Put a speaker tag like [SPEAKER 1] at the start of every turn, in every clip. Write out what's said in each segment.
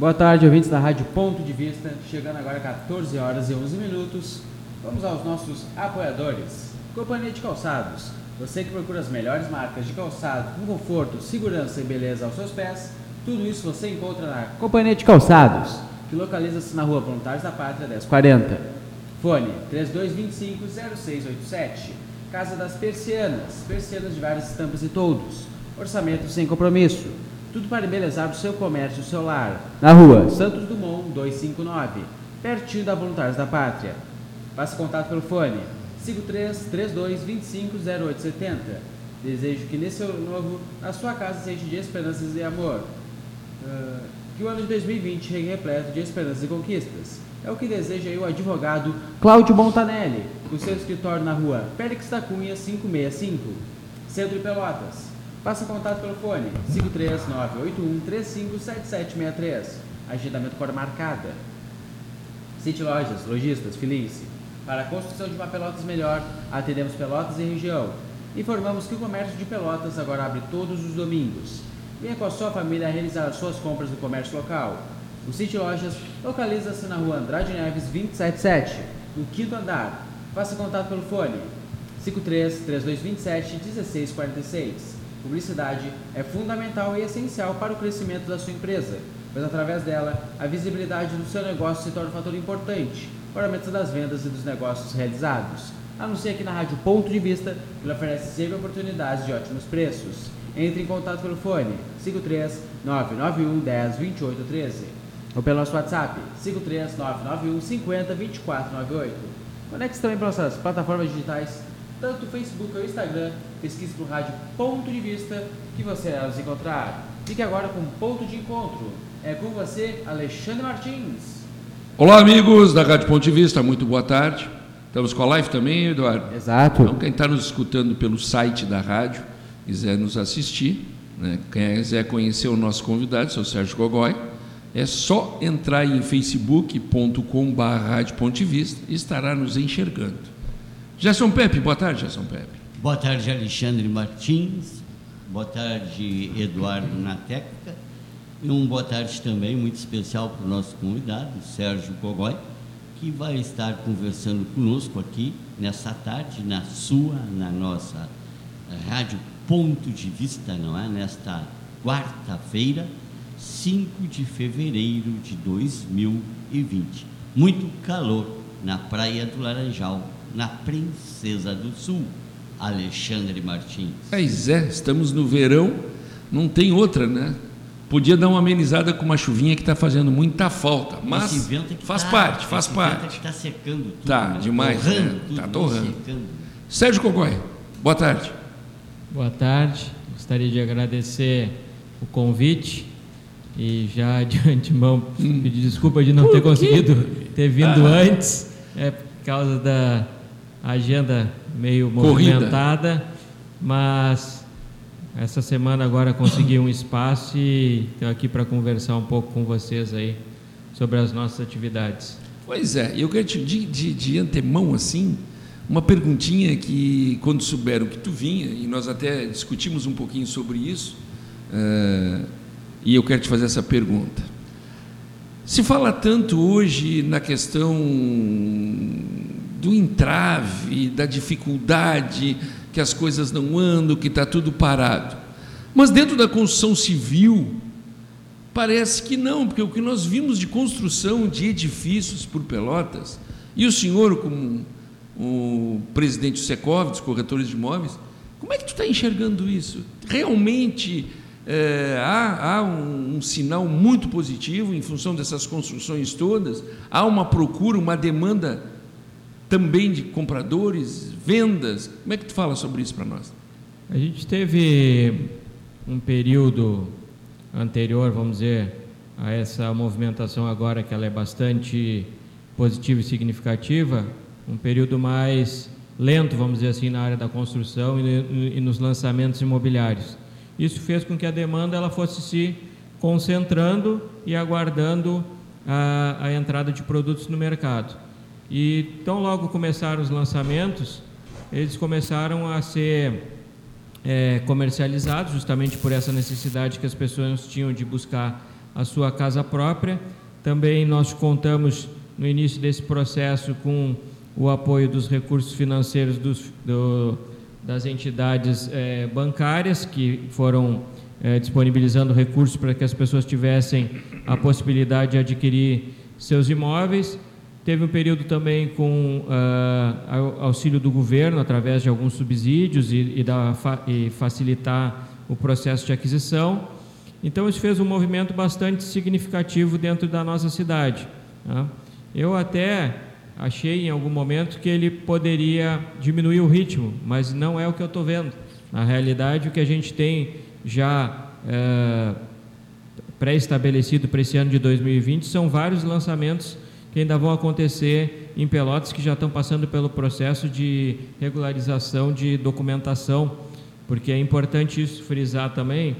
[SPEAKER 1] Boa tarde, ouvintes da Rádio Ponto de Vista. Chegando agora 14 horas e 11 minutos. Vamos aos nossos apoiadores. Companhia de Calçados. Você que procura as melhores marcas de calçado com conforto, segurança e beleza aos seus pés, tudo isso você encontra na Companhia de Calçados, que localiza-se na rua Voluntários da Pátria 1040. Fone 3225-0687. Casa das Persianas. Persianas de várias estampas e toldos. Orçamento sem compromisso. Tudo para embelezar o seu comércio e o seu lar. Na rua Santos Dumont 259, pertinho da Voluntários da Pátria. Faça contato pelo fone 53 32 25 0870. Desejo que nesse ano novo a sua casa seja de esperanças e amor. Uh, que o ano de 2020 chegue repleto de esperanças e conquistas. É o que deseja o advogado Cláudio Montanelli, com seu escritório na rua Périx da Cunha 565, Centro de Pelotas. Faça contato pelo fone 53981357763. Agendamento por marcada. City Lojas, lojistas, filie-se. Para a construção de uma Pelotas melhor, atendemos Pelotas e região. Informamos que o comércio de Pelotas agora abre todos os domingos. Venha com a sua família realizar suas compras no comércio local. O City Lojas localiza-se na rua Andrade Neves 277, no quinto andar. Faça contato pelo fone 53 3227 1646. Publicidade é fundamental e essencial para o crescimento da sua empresa, pois através dela a visibilidade do seu negócio se torna um fator importante para o aumento das vendas e dos negócios realizados. Anuncie aqui na Rádio Ponto de Vista, que lhe oferece sempre oportunidades de ótimos preços. Entre em contato pelo fone 53 991 10 28 13 ou pelo nosso WhatsApp 53 991 50 24 98. Conecte também para nossas plataformas digitais, tanto o Facebook ou o Instagram. Pesquise por Rádio Ponto de Vista que você irá nos encontrar. Fique agora com Ponto de Encontro. É com você, Alexandre Martins.
[SPEAKER 2] Olá, amigos da Rádio Ponto de Vista, muito boa tarde. Estamos com a live também, Eduardo?
[SPEAKER 1] Exato.
[SPEAKER 2] Então, quem está nos escutando pelo site da rádio, quiser nos assistir, né? quem quiser conhecer o nosso convidado, sou Sérgio Gogói, é só entrar em facebook.com.br e estará nos enxergando. Gerson Pepe, boa tarde, Gerson Pepe.
[SPEAKER 3] Boa tarde, Alexandre Martins. Boa tarde, Eduardo na técnica. E um boa tarde também muito especial para o nosso convidado, Sérgio Gogói, que vai estar conversando conosco aqui nessa tarde, na sua, na nossa Rádio Ponto de Vista, não é? Nesta quarta-feira, 5 de fevereiro de 2020. Muito calor na Praia do Laranjal, na Princesa do Sul. Alexandre Martins.
[SPEAKER 2] Pois é, estamos no verão, não tem outra, né? Podia dar uma amenizada com uma chuvinha que está fazendo muita falta, mas faz tá, parte, faz parte.
[SPEAKER 3] Está secando tudo.
[SPEAKER 2] Tá
[SPEAKER 3] né?
[SPEAKER 2] demais, está torrando. Né? Tá Sérgio Cogói, boa tarde.
[SPEAKER 4] Boa tarde. Gostaria de agradecer o convite e já de antemão hum. pedir desculpa de não ter conseguido ter vindo ah. antes, é por causa da agenda meio movimentada, Corrida. mas essa semana agora consegui um espaço e estou aqui para conversar um pouco com vocês aí sobre as nossas atividades.
[SPEAKER 2] Pois é, eu quero te de, de, de antemão assim, uma perguntinha que quando souberam que tu vinha, e nós até discutimos um pouquinho sobre isso, uh, e eu quero te fazer essa pergunta. Se fala tanto hoje na questão do entrave, da dificuldade, que as coisas não andam, que está tudo parado. Mas dentro da construção civil, parece que não, porque o que nós vimos de construção de edifícios por Pelotas, e o senhor, como o presidente Secov, dos corretores de imóveis, como é que tu está enxergando isso? Realmente é, há, há um, um, sinal muito positivo em função dessas construções todas? Há uma procura, uma demanda também de compradores, vendas. Como é que tu fala sobre isso para nós?
[SPEAKER 4] A gente teve um período anterior, vamos dizer, a essa movimentação agora que ela é bastante positiva e significativa, um período mais lento, vamos dizer assim, na área da construção e, nos lançamentos imobiliários. Isso fez com que a demanda ela fosse se concentrando e aguardando a, a entrada de produtos no mercado. E tão logo começaram os lançamentos, eles começaram a ser é, comercializados, justamente por essa necessidade que as pessoas tinham de buscar a sua casa própria. Também nós contamos no início desse processo com o apoio dos recursos financeiros dos, do, das entidades eh, bancárias que foram eh, disponibilizando recursos para que as pessoas tivessem a possibilidade de adquirir seus imóveis. Teve um período também com uh, auxílio do governo através de alguns subsídios e, e, da, e facilitar o processo de aquisição. Então, isso fez um movimento bastante significativo dentro da nossa cidade. Tá? Eu até achei em algum momento que ele poderia diminuir o ritmo, mas não é o que eu estou vendo. Na realidade, o que a gente tem já é, pré-estabelecido para esse ano de 2020 são vários lançamentos que ainda vão acontecer em Pelotas que já estão passando pelo processo de regularização de documentação, porque é importante isso frisar também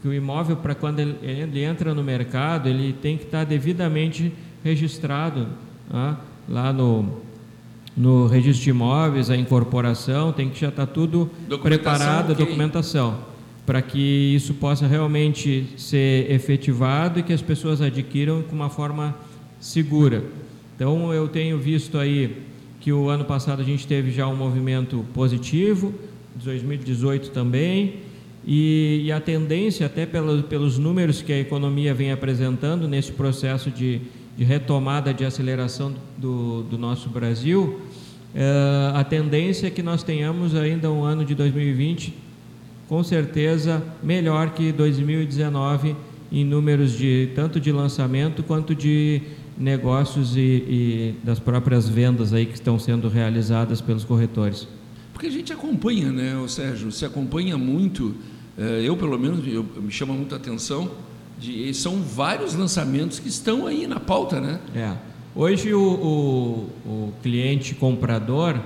[SPEAKER 4] que o imóvel para quando ele, ele, entra no mercado ele tem que estar devidamente registrado ah, lá no no registro de imóveis, a incorporação, tem que já estar tudo preparado, a documentação para que isso possa realmente ser efetivado e que as pessoas adquiram com uma forma segura. Então, eu tenho visto aí que o ano passado a gente teve já um movimento positivo, 2018 também, e, e a tendência, até pelos, pelos números que a economia vem apresentando nesse processo de, de retomada, de aceleração do, do nosso Brasil, é, a tendência é que nós tenhamos ainda um ano de 2020 com certeza melhor que 2019 em números de tanto de lançamento quanto de negócios e, e, das próprias vendas aí que estão sendo realizadas pelos corretores.
[SPEAKER 2] Porque a gente acompanha, né, o Sérgio? Se acompanha muito. Eh, eu pelo menos eu, me chama muita atenção. De, são vários lançamentos que estão aí na pauta, né?
[SPEAKER 4] É. Hoje o, o, o cliente comprador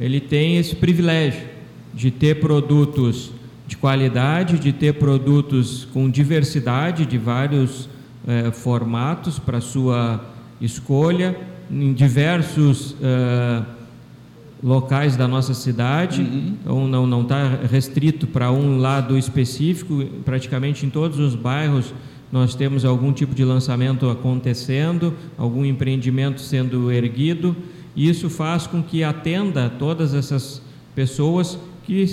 [SPEAKER 4] ele tem esse privilégio de ter produtos de qualidade, de ter produtos com diversidade de vários eh, formatos para sua escolha, em diversos eh, locais da nossa cidade, uhum. então não não está restrito para um lado específico, praticamente em todos os bairros nós temos algum tipo de lançamento acontecendo, algum empreendimento sendo erguido, e isso faz com que atenda todas essas pessoas que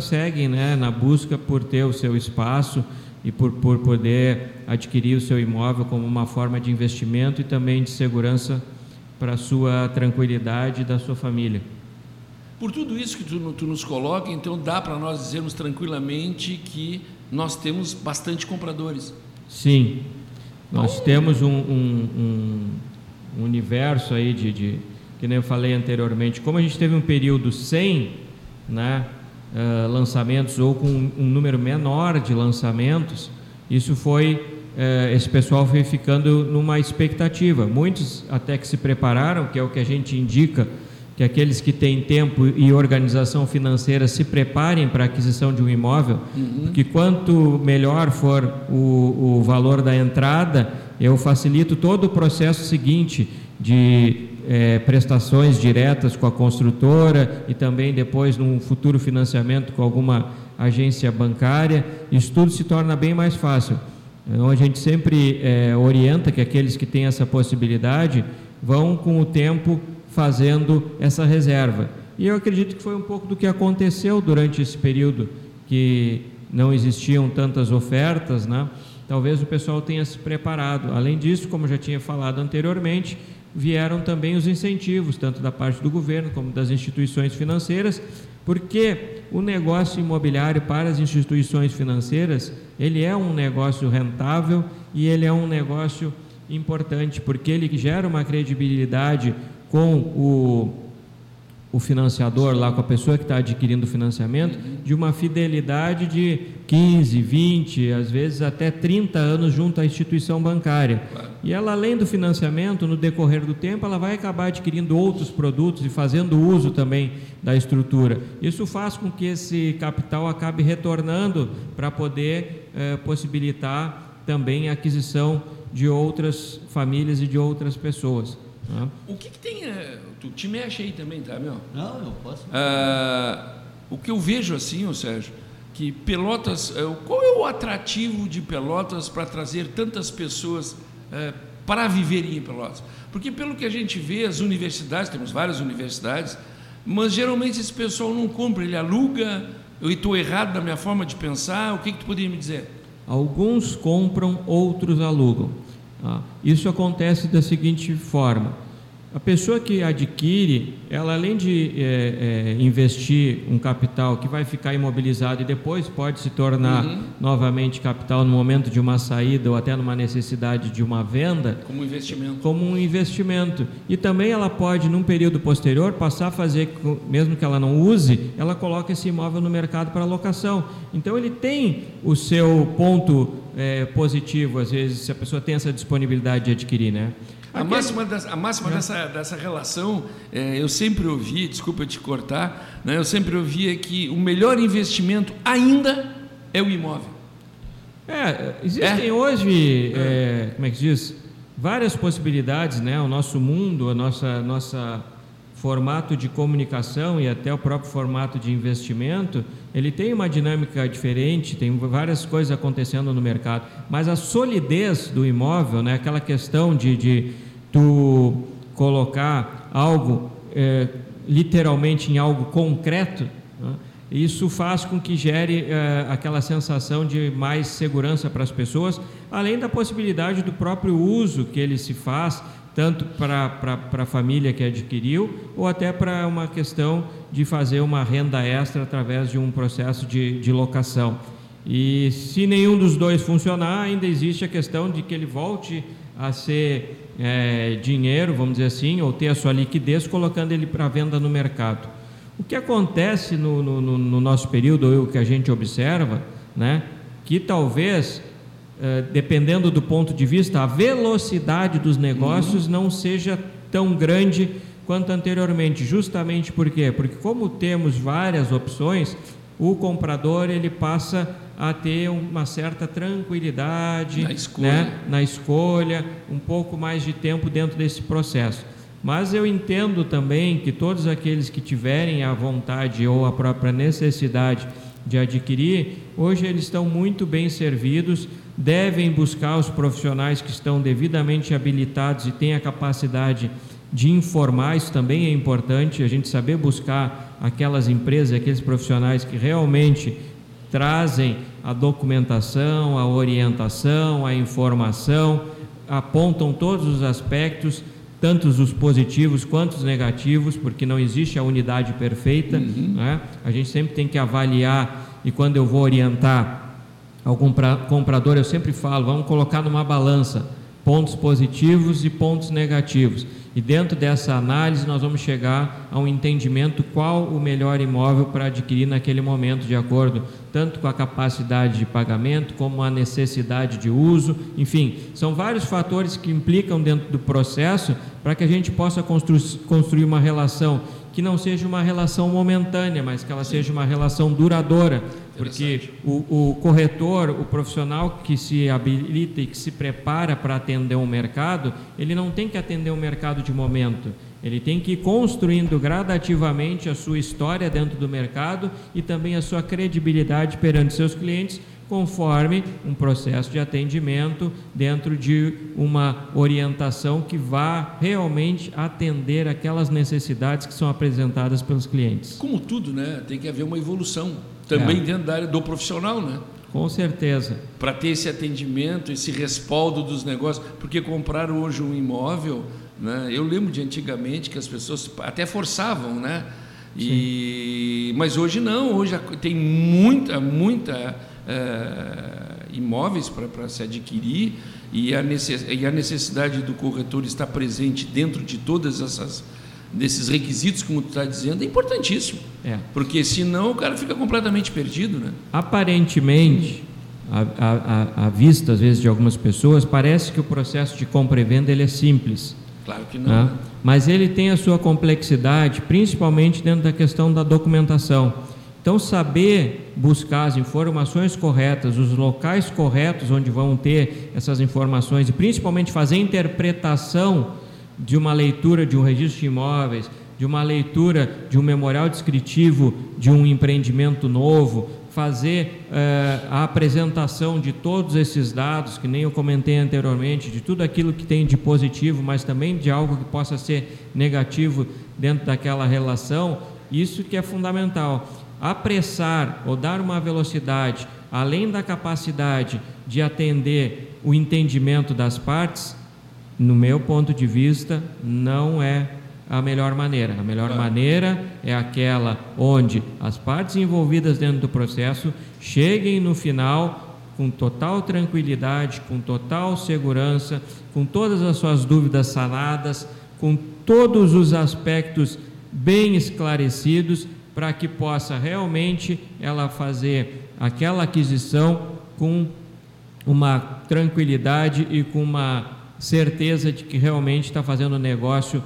[SPEAKER 4] seguem né, na busca por ter o seu espaço e por, por poder adquirir o seu imóvel como uma forma de investimento e também de segurança para a sua tranquilidade e da sua família.
[SPEAKER 2] Por tudo isso que tu, tu nos coloca, então dá para nós dizermos tranquilamente que nós temos bastante compradores.
[SPEAKER 4] Sim, nós oh. temos um, um, um, universo aí de, de, que nem eu falei anteriormente, como a gente teve um período sem né, uh, lançamentos ou com um número menor de lançamentos, isso foi uh, esse pessoal foi ficando numa expectativa. Muitos até que se prepararam, que é o que a gente indica, que aqueles que têm tempo e organização financeira se preparem para a aquisição de um imóvel, uhum. porque quanto melhor for o, o valor da entrada, eu facilito todo o processo seguinte de é, prestações diretas com a construtora e também depois num futuro financiamento com alguma agência bancária, isso tudo se torna bem mais fácil. Então a gente sempre é, orienta que aqueles que têm essa possibilidade vão com o tempo fazendo essa reserva. E eu acredito que foi um pouco do que aconteceu durante esse período que não existiam tantas ofertas, né? Talvez o pessoal tenha se preparado. Além disso, como já tinha falado anteriormente, vieram também os incentivos, tanto da parte do governo como das instituições financeiras, porque o negócio imobiliário para as instituições financeiras, ele é um negócio rentável e ele é um negócio importante, porque ele gera uma credibilidade com o o financiador lá com a pessoa que está adquirindo o financiamento de uma fidelidade de 15, 20, às vezes até 30 anos junto à instituição bancária. E ela, além do financiamento, no decorrer do tempo, ela vai acabar adquirindo outros produtos e fazendo uso também da estrutura. Isso faz com que esse capital acabe retornando para poder eh, possibilitar também a aquisição de outras famílias e de outras pessoas.
[SPEAKER 2] Né? O que, que tem. Eh, tu te mexe aí também, tá, meu?
[SPEAKER 3] Não, eu posso.
[SPEAKER 2] Ah, o que eu vejo assim, ô Sérgio, que Pelotas, eh, qual é o atrativo de Pelotas para trazer tantas pessoas é, para viverem em Pelotas? Porque pelo que a gente vê, as universidades, temos várias universidades, mas geralmente esse pessoal não compra, ele aluga, eu estou errado na minha forma de pensar, o que, que tu poderia me dizer?
[SPEAKER 4] Alguns compram, outros alugam. Ah, isso acontece da seguinte forma: a pessoa que adquire, ela além de é, é, investir um capital que vai ficar imobilizado e depois pode se tornar uhum. novamente capital no momento de uma saída ou até numa necessidade de uma venda.
[SPEAKER 2] Como investimento.
[SPEAKER 4] Como um investimento. E também ela pode, num período posterior, passar a fazer, mesmo que ela não use, ela coloca esse imóvel no mercado para locação. Então ele tem o seu ponto é, positivo, às vezes, se a pessoa tem essa disponibilidade de adquirir, né?
[SPEAKER 2] A máxima, dessa, a máxima dessa, dessa relação, é, eu sempre ouvi, desculpa te cortar, né, eu sempre ouvia que o melhor investimento ainda é o imóvel.
[SPEAKER 4] É, existem é? hoje, é, como é que diz, várias possibilidades, né? O nosso mundo, a nossa, nossa formato de comunicação e até o próprio formato de investimento, ele tem uma dinâmica diferente, tem várias coisas acontecendo no mercado, mas a solidez do imóvel, né, aquela questão de, de tu colocar algo é, literalmente em algo concreto, né, isso faz com que gere é, aquela sensação de mais segurança para as pessoas, além da possibilidade do próprio uso que ele se faz tanto para a família que adquiriu, ou até para uma questão de fazer uma renda extra através de um processo de, de locação. E se nenhum dos dois funcionar, ainda existe a questão de que ele volte a ser é, dinheiro, vamos dizer assim, ou ter a sua liquidez, colocando ele para venda no mercado. O que acontece no, no, no nosso período, ou o que a gente observa, né, que talvez dependendo do ponto de vista, a velocidade dos negócios não seja tão grande quanto anteriormente. Justamente por quê? Porque como temos várias opções, o comprador ele passa a ter uma certa tranquilidade
[SPEAKER 2] na escolha,
[SPEAKER 4] né? na escolha um pouco mais de tempo dentro desse processo. Mas eu entendo também que todos aqueles que tiverem a vontade ou a própria necessidade de adquirir, hoje eles estão muito bem servidos devem buscar os profissionais que estão devidamente habilitados e têm a capacidade de informar, isso também é importante, a gente saber buscar aquelas empresas, aqueles profissionais que realmente trazem a documentação, a orientação, a informação, apontam todos os aspectos, tanto os positivos quanto os negativos, porque não existe a unidade perfeita. Uhum. Né? A gente sempre tem que avaliar, e quando eu vou orientar algum comprador, eu sempre falo, vamos colocar numa balança pontos positivos e pontos negativos. E dentro dessa análise nós vamos chegar a um entendimento qual o melhor imóvel para adquirir naquele momento, de acordo tanto com a capacidade de pagamento como a necessidade de uso, enfim, são vários fatores que implicam dentro do processo para que a gente possa constru construir uma relação que não seja uma relação momentânea, mas que ela seja uma relação duradoura, porque o, o, corretor, o profissional que se habilita e que se prepara para atender um mercado, ele não tem que atender um mercado de momento, ele tem que ir construindo gradativamente a sua história dentro do mercado e também a sua credibilidade perante seus clientes conforme um processo de atendimento dentro de uma orientação que vá realmente atender aquelas necessidades que são apresentadas pelos clientes.
[SPEAKER 2] Como tudo, né? Tem que haver uma evolução também é. dentro da área do profissional, né?
[SPEAKER 4] Com certeza.
[SPEAKER 2] Para ter esse atendimento, esse respaldo dos negócios, porque comprar hoje um imóvel, né? Eu lembro de antigamente que as pessoas até forçavam, né? E, mas hoje não, hoje tem muita, muita é, imóveis para se adquirir e a, necess, e a necessidade do corretor estar presente dentro de todas essas desses requisitos, como tu está dizendo, é importantíssimo. É. Porque senão o cara fica completamente perdido. Né?
[SPEAKER 4] Aparentemente, à, vista, às vezes, de algumas pessoas, parece que o processo de compra e venda ele é simples.
[SPEAKER 2] Claro que não. Né? Né?
[SPEAKER 4] Mas ele tem a sua complexidade, principalmente dentro da questão da documentação. Então, saber buscar as informações corretas, os locais corretos onde vão ter essas informações e principalmente fazer interpretação de uma leitura de um registro de imóveis, de uma leitura de um memorial descritivo de um empreendimento novo, fazer eh, a apresentação de todos esses dados, que nem eu comentei anteriormente, de tudo aquilo que tem de positivo, mas também de algo que possa ser negativo dentro daquela relação, isso que é fundamental. Apressar ou dar uma velocidade além da capacidade de atender o entendimento das partes, no meu ponto de vista, não é a melhor maneira. A melhor maneira é aquela onde as partes envolvidas dentro do processo cheguem no final com total tranquilidade, com total segurança, com todas as suas dúvidas sanadas, com todos os aspectos bem esclarecidos, para que possa realmente ela fazer aquela aquisição com uma tranquilidade e com uma certeza de que realmente está fazendo o negócio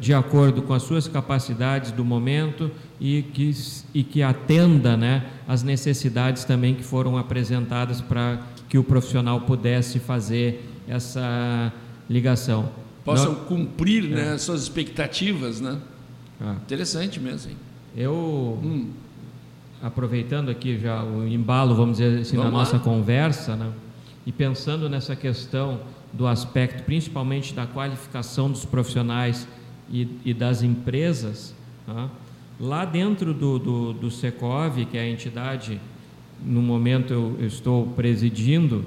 [SPEAKER 4] de acordo com as suas capacidades do momento e que, e que atenda né, as necessidades também que foram apresentadas para que o profissional pudesse fazer essa ligação.
[SPEAKER 2] Possam Não, cumprir é. né, suas expectativas, né? Ah. Interessante mesmo. Hein?
[SPEAKER 4] Eu, hum. aproveitando aqui já o embalo, vamos dizer assim, vamos lá. nossa conversa, né, e pensando nessa questão do aspecto principalmente da qualificação dos profissionais e, e das empresas, tá? lá dentro do, do, do, Secov, que é a entidade, no momento eu, eu estou presidindo,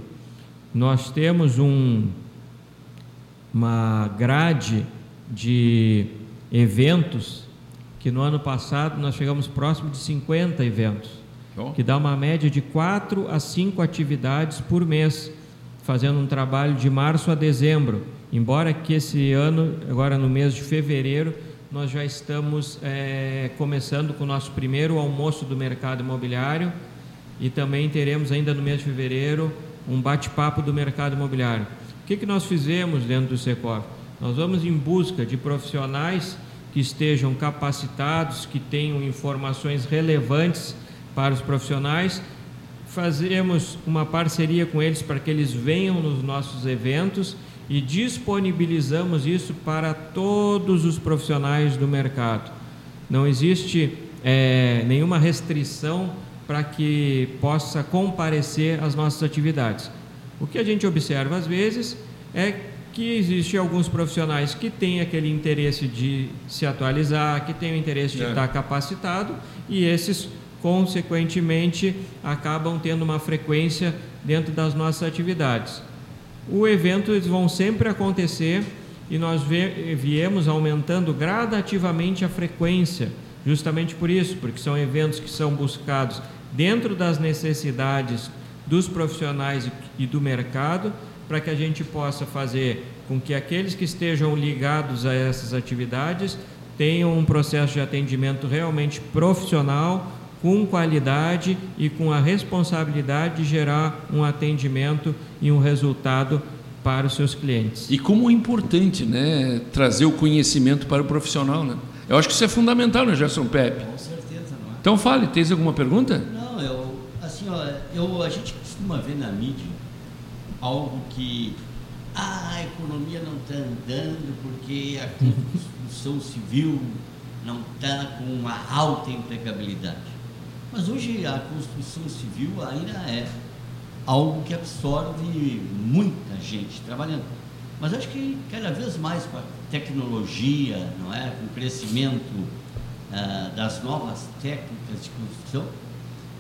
[SPEAKER 4] nós temos um, uma grade de eventos que no ano passado nós chegamos próximo de 50 eventos, que dá uma média de 4 a 5 atividades por mês fazendo um trabalho de março a dezembro, embora que esse ano, agora no mês de fevereiro, nós já estamos é, começando com o nosso primeiro almoço do mercado imobiliário e também teremos ainda no mês de fevereiro um bate-papo do mercado imobiliário. O que, que nós fizemos dentro do Secov? Nós vamos em busca de profissionais que estejam capacitados, que tenham informações relevantes para os profissionais fazemos uma parceria com eles para que eles venham nos nossos eventos e disponibilizamos isso para todos os profissionais do mercado. Não existe é, nenhuma restrição para que possa comparecer às nossas atividades. O que a gente observa às vezes é que existem alguns profissionais que têm aquele interesse de se atualizar, que têm o interesse de é. estar capacitado, e esses consequentemente, acabam tendo uma frequência dentro das nossas atividades. O evento eles vão sempre acontecer e nós viemos aumentando gradativamente a frequência, justamente por isso, porque são eventos que são buscados dentro das necessidades dos profissionais e do mercado, para que a gente possa fazer com que aqueles que estejam ligados a essas atividades tenham um processo de atendimento realmente profissional, com qualidade e com a responsabilidade de gerar um atendimento e um resultado para os seus clientes.
[SPEAKER 2] E como é importante, né, trazer o conhecimento para o profissional, né? Eu acho que isso é fundamental, né, Gerson Pepe?
[SPEAKER 3] Com certeza, não é?
[SPEAKER 2] Então fale, tens alguma pergunta?
[SPEAKER 3] Não, eu, assim, ó, eu, a gente costuma ver na mídia algo que ah, a economia não está andando porque a construção civil não está com uma alta empregabilidade. Mas hoje a construção civil ainda é algo que absorve muita gente trabalhando. Mas acho que cada vez mais com a tecnologia, não é, com o crescimento ah, das novas técnicas de construção,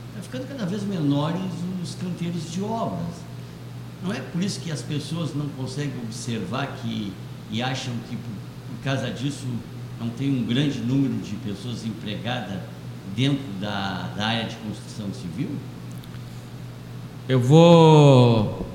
[SPEAKER 3] está ficando cada vez menores os canteiros de obras. Não é por isso que as pessoas não conseguem observar que e acham que por, por causa disso não tem um grande número de pessoas empregadas dentro da, da área de construção civil?
[SPEAKER 4] Eu vou.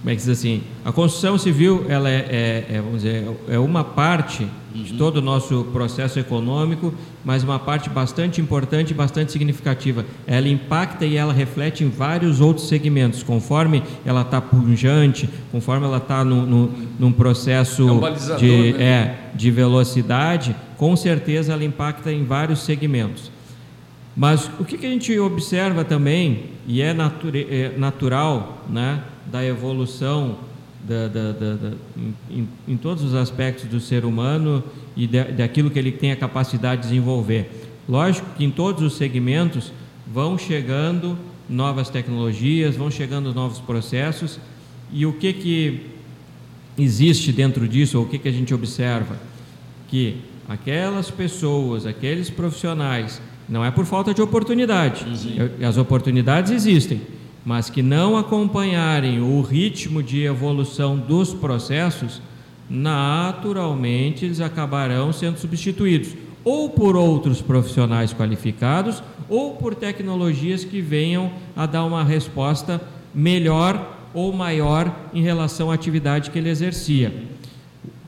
[SPEAKER 4] Como é que diz assim? A construção civil ela é, é, é vamos dizer, é uma parte uhum. de todo o nosso processo econômico, mas uma parte bastante importante e bastante significativa. Ela impacta e ela reflete em vários outros segmentos, conforme ela está punjante, conforme ela está no, no, num processo é um de, né? é, de velocidade, com certeza ela impacta em vários segmentos. Mas o que, que a gente observa também, e é, é natural né, da evolução da, da, da, em, em, todos os aspectos do ser humano e daquilo que ele tem a capacidade de desenvolver. Lógico que em todos os segmentos vão chegando novas tecnologias, vão chegando novos processos e o que que existe dentro disso, ou o que que a gente observa? Que aquelas pessoas, aqueles profissionais, não é por falta de oportunidade, as oportunidades existem, mas que não acompanharem o ritmo de evolução dos processos, naturalmente eles acabarão sendo substituídos ou por outros profissionais qualificados ou por tecnologias que venham a dar uma resposta melhor ou maior em relação à atividade que ele exercia.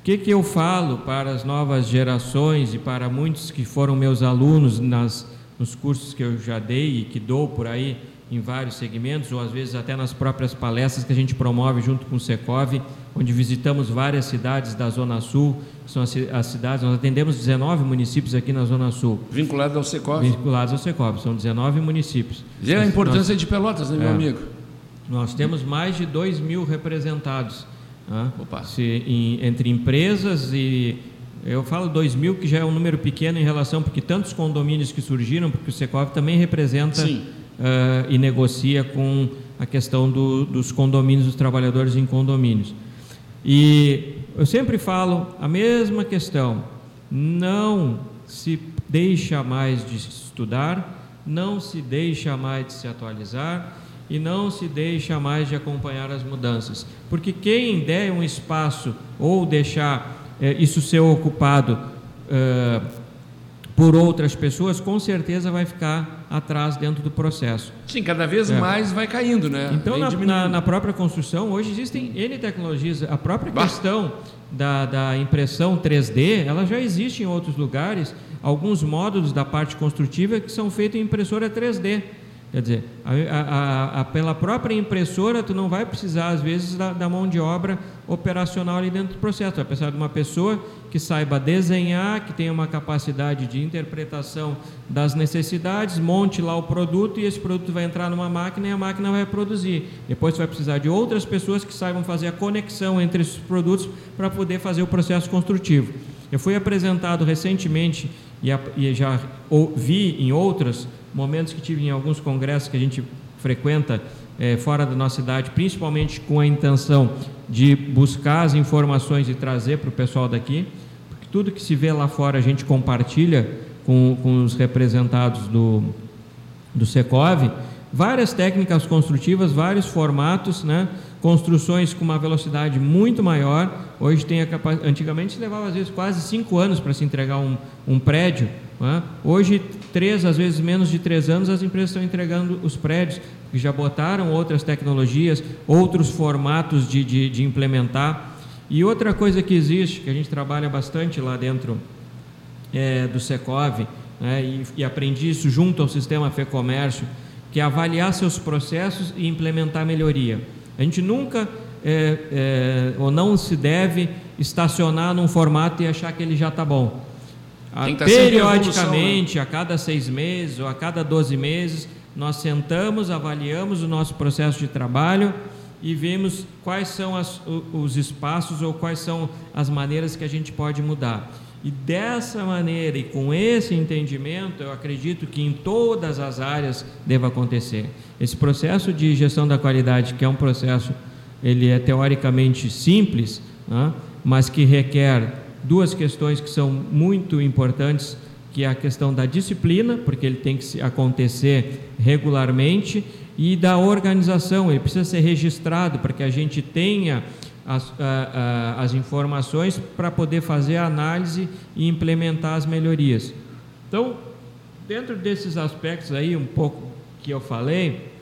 [SPEAKER 4] O que, que eu falo para as novas gerações e para muitos que foram meus alunos nas, nos cursos que eu já dei e que dou por aí em vários segmentos, ou às vezes até nas próprias palestras que a gente promove junto com o Secov, onde visitamos várias cidades da Zona Sul, que são as, as cidades, nós atendemos 19 municípios aqui na Zona Sul.
[SPEAKER 2] Vinculado ao Secov.
[SPEAKER 4] Vinculados ao Secov, são 19 municípios.
[SPEAKER 2] Vê a importância nós, de Pelotas, né, meu
[SPEAKER 4] é,
[SPEAKER 2] amigo?
[SPEAKER 4] Nós temos mais de 2 mil representados né, se, em, entre empresas e eu falo 2 mil, que já é um número pequeno em relação, porque tantos condomínios que surgiram, porque o Secov também representa uh, e negocia com a questão do, dos condomínios, dos trabalhadores em condomínios. E eu sempre falo a mesma questão: não se deixa mais de estudar, não se deixa mais de se atualizar e não se deixa mais de acompanhar as mudanças, porque quem der um espaço ou deixar é, isso ser ocupado é, por outras pessoas, com certeza vai ficar atrás dentro do processo.
[SPEAKER 2] Sim, cada vez é. mais vai caindo, né?
[SPEAKER 4] Então, na, na, na, própria construção, hoje existem N tecnologias. A própria bah. questão da, da impressão 3D, ela já existe em outros lugares. Alguns módulos da parte construtiva que são feitos em impressora 3D. Quer dizer, a, a, a, pela própria impressora, tu não vai precisar, às vezes, da, da, mão de obra operacional ali dentro do processo. Vai precisar de uma pessoa que saiba desenhar, que tenha uma capacidade de interpretação das necessidades, monte lá o produto e esse produto vai entrar numa máquina e a máquina vai produzir. Depois vai precisar de outras pessoas que saibam fazer a conexão entre esses produtos para poder fazer o processo construtivo. Eu fui apresentado recentemente e, e já ouvi em outras momentos que tive em alguns congressos que a gente frequenta é, fora da nossa cidade, principalmente com a intenção de buscar as informações e trazer para o pessoal daqui, porque tudo que se vê lá fora a gente compartilha com, com os representados do, do Secov, várias técnicas construtivas, vários formatos, né? construções com uma velocidade muito maior. Hoje tem a capacidade. Antigamente se levava às vezes quase cinco anos para se entregar um, um prédio. Né? Hoje, três, às vezes menos de três anos, as empresas estão entregando os prédios, que já botaram outras tecnologias, outros formatos de, de, de implementar. E outra coisa que existe, que a gente trabalha bastante lá dentro é, do Secov, né? e, e aprendi isso junto ao sistema FEComércio, que é avaliar seus processos e implementar melhoria. A gente nunca é, é, ou não se deve estacionar num formato e achar que ele já está bom. A, tá periodicamente, a cada seis meses ou a cada doze meses, nós sentamos, avaliamos o nosso processo de trabalho e vemos quais são as, os espaços ou quais são as maneiras que a gente pode mudar. E dessa maneira e com esse entendimento, eu acredito que em todas as áreas deva acontecer. Esse processo de gestão da qualidade, que é um processo, ele é teoricamente simples, né, mas que requer duas questões que são muito importantes, que é a questão da disciplina, porque ele tem que acontecer regularmente, e da organização, ele precisa ser registrado para que a gente tenha as, a, a, as informações para poder fazer a análise e implementar as melhorias. Então, dentro desses aspectos aí, um pouco que eu falei,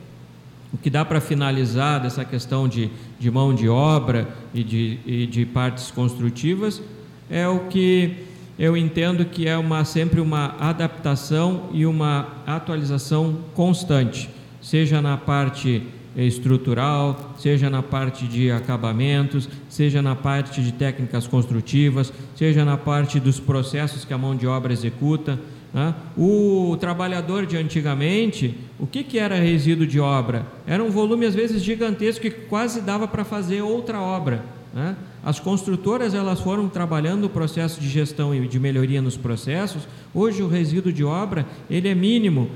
[SPEAKER 4] o que dá para finalizar dessa questão de, de mão de obra e de, e de partes construtivas é o que eu entendo que é uma, sempre uma adaptação e uma atualização constante, seja na parte estrutural, seja na parte de acabamentos, seja na parte de técnicas construtivas, seja na parte dos processos que a mão de obra executa. Né? O trabalhador de antigamente, o que, que era resíduo de obra? Era um volume às vezes gigantesco que quase dava para fazer outra obra. Né? As construtoras elas foram trabalhando o processo de gestão e de melhoria nos processos. Hoje o resíduo de obra ele é mínimo,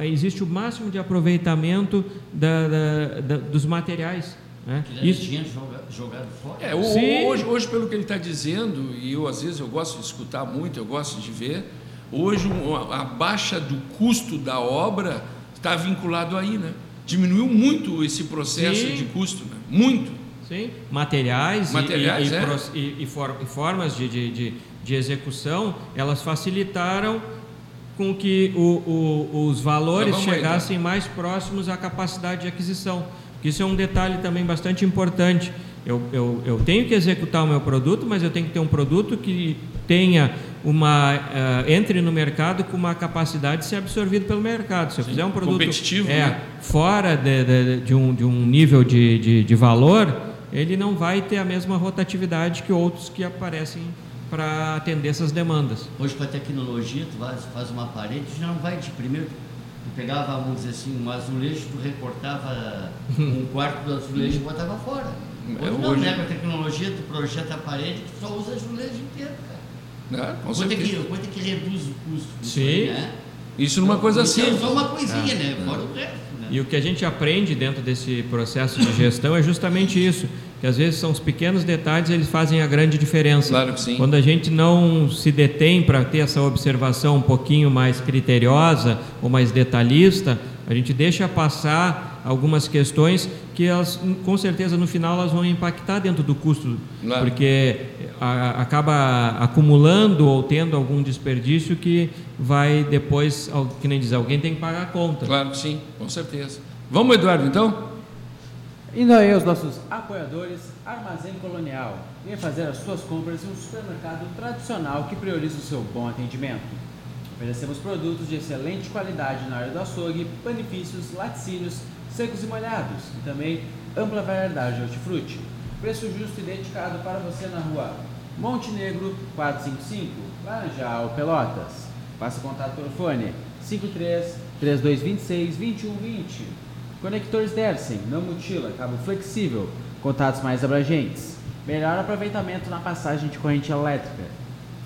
[SPEAKER 4] existe o máximo de aproveitamento da, da, da, dos materiais. Né?
[SPEAKER 3] Isso tinha jogado fora.
[SPEAKER 2] É, hoje, hoje, pelo que ele está dizendo, e eu às vezes eu gosto de escutar muito, eu gosto de ver, hoje a baixa do custo da obra está vinculado aí, né? Diminuiu muito esse processo Sim. de custo, né? muito.
[SPEAKER 4] Sim, materiais,
[SPEAKER 2] materiais
[SPEAKER 4] e,
[SPEAKER 2] é.
[SPEAKER 4] e, e, for, e formas de, de, de, execução, elas facilitaram com que o, o, os valores chegassem aí, tá? mais próximos à capacidade de aquisição. Isso é um detalhe também bastante importante. Eu, eu, eu tenho que executar o meu produto, mas eu tenho que ter um produto que tenha uma uh, entre no mercado com uma capacidade de ser absorvido pelo mercado. Se eu Sim, fizer um produto
[SPEAKER 2] competitivo,
[SPEAKER 4] é,
[SPEAKER 2] né?
[SPEAKER 4] fora de, de, de, um, de um nível de, de, de valor, ele não vai ter a mesma rotatividade que outros que aparecem para atender essas demandas.
[SPEAKER 3] Hoje com a tecnologia, tu faz, uma parede, já não vai de primeiro Tu pegava, vamos dizer assim, um azulejo, tu recortava um quarto do azulejo e botava fora. É, hoje, não, né? Com a tecnologia, tu projeta a parede, tu só usa azulejo inteiro, cara.
[SPEAKER 2] É, com quanto, é
[SPEAKER 3] que, quanto é que reduz o custo?
[SPEAKER 4] Sim. Aí, né?
[SPEAKER 2] Isso numa coisa assim. É
[SPEAKER 3] só uma coisinha, é. né? Fora o resto.
[SPEAKER 4] E o que a gente aprende dentro desse processo de gestão é justamente isso que às vezes são os pequenos detalhes, eles fazem a grande diferença.
[SPEAKER 2] Claro que sim.
[SPEAKER 4] Quando a gente não se detém para ter essa observação um pouquinho mais criteriosa ou mais detalhista, a gente deixa passar algumas questões que elas, com certeza, no final elas vão impactar dentro do custo, claro. porque a, acaba acumulando ou tendo algum desperdício que vai depois, que nem diz, alguém tem que pagar a conta.
[SPEAKER 2] Claro que sim, com certeza. Vamos, Eduardo, então?
[SPEAKER 1] Indo aí aos nossos apoiadores, Armazém Colonial. Venha fazer as suas compras em um supermercado tradicional que prioriza o seu bom atendimento. Oferecemos produtos de excelente qualidade na área do açougue, benefícios, laticínios, secos e molhados e também ampla variedade de hortifruti. Preço justo e dedicado para você na rua Monte Negro 455, Laranjal, Pelotas. Faça contato pelo fone 53 3226 2120 Conectores Dersen, não mutila, cabo flexível, contatos mais abrangentes. Melhor aproveitamento na passagem de corrente elétrica.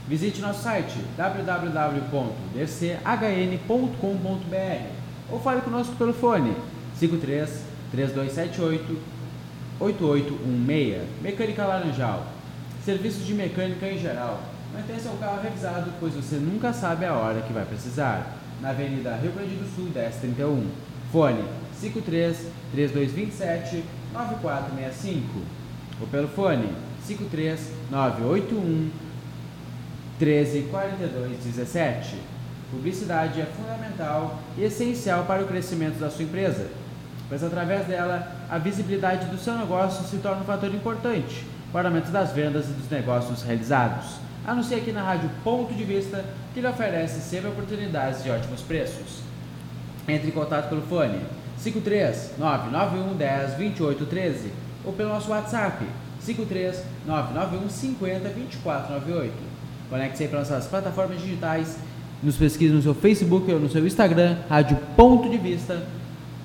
[SPEAKER 1] Visite nosso site www.dchn.com.br ou fale conosco pelo fone 53 3278 8816. Mecânica Laranjal. Serviços de mecânica em geral. Mantenha seu carro revisado, pois você nunca sabe a hora que vai precisar. Na Avenida Rio Grande do Sul, 1031. Fone 53 3227 9465 ou pelo fone 53 981 13 42 17. Publicidade é fundamental e essencial para o crescimento da sua empresa, pois através dela a visibilidade do seu negócio se torna um fator importante para o aumento das vendas e dos negócios realizados. Anuncie aqui na Rádio Ponto de Vista que lhe oferece sempre oportunidades de ótimos preços. Entre em contato pelo fone 53 991 10 28 13 ou pelo nosso WhatsApp 53 991 50 24 98. Conecte-se para nossas plataformas digitais, nos pesquise no seu Facebook ou no seu Instagram, Rádio Ponto de Vista,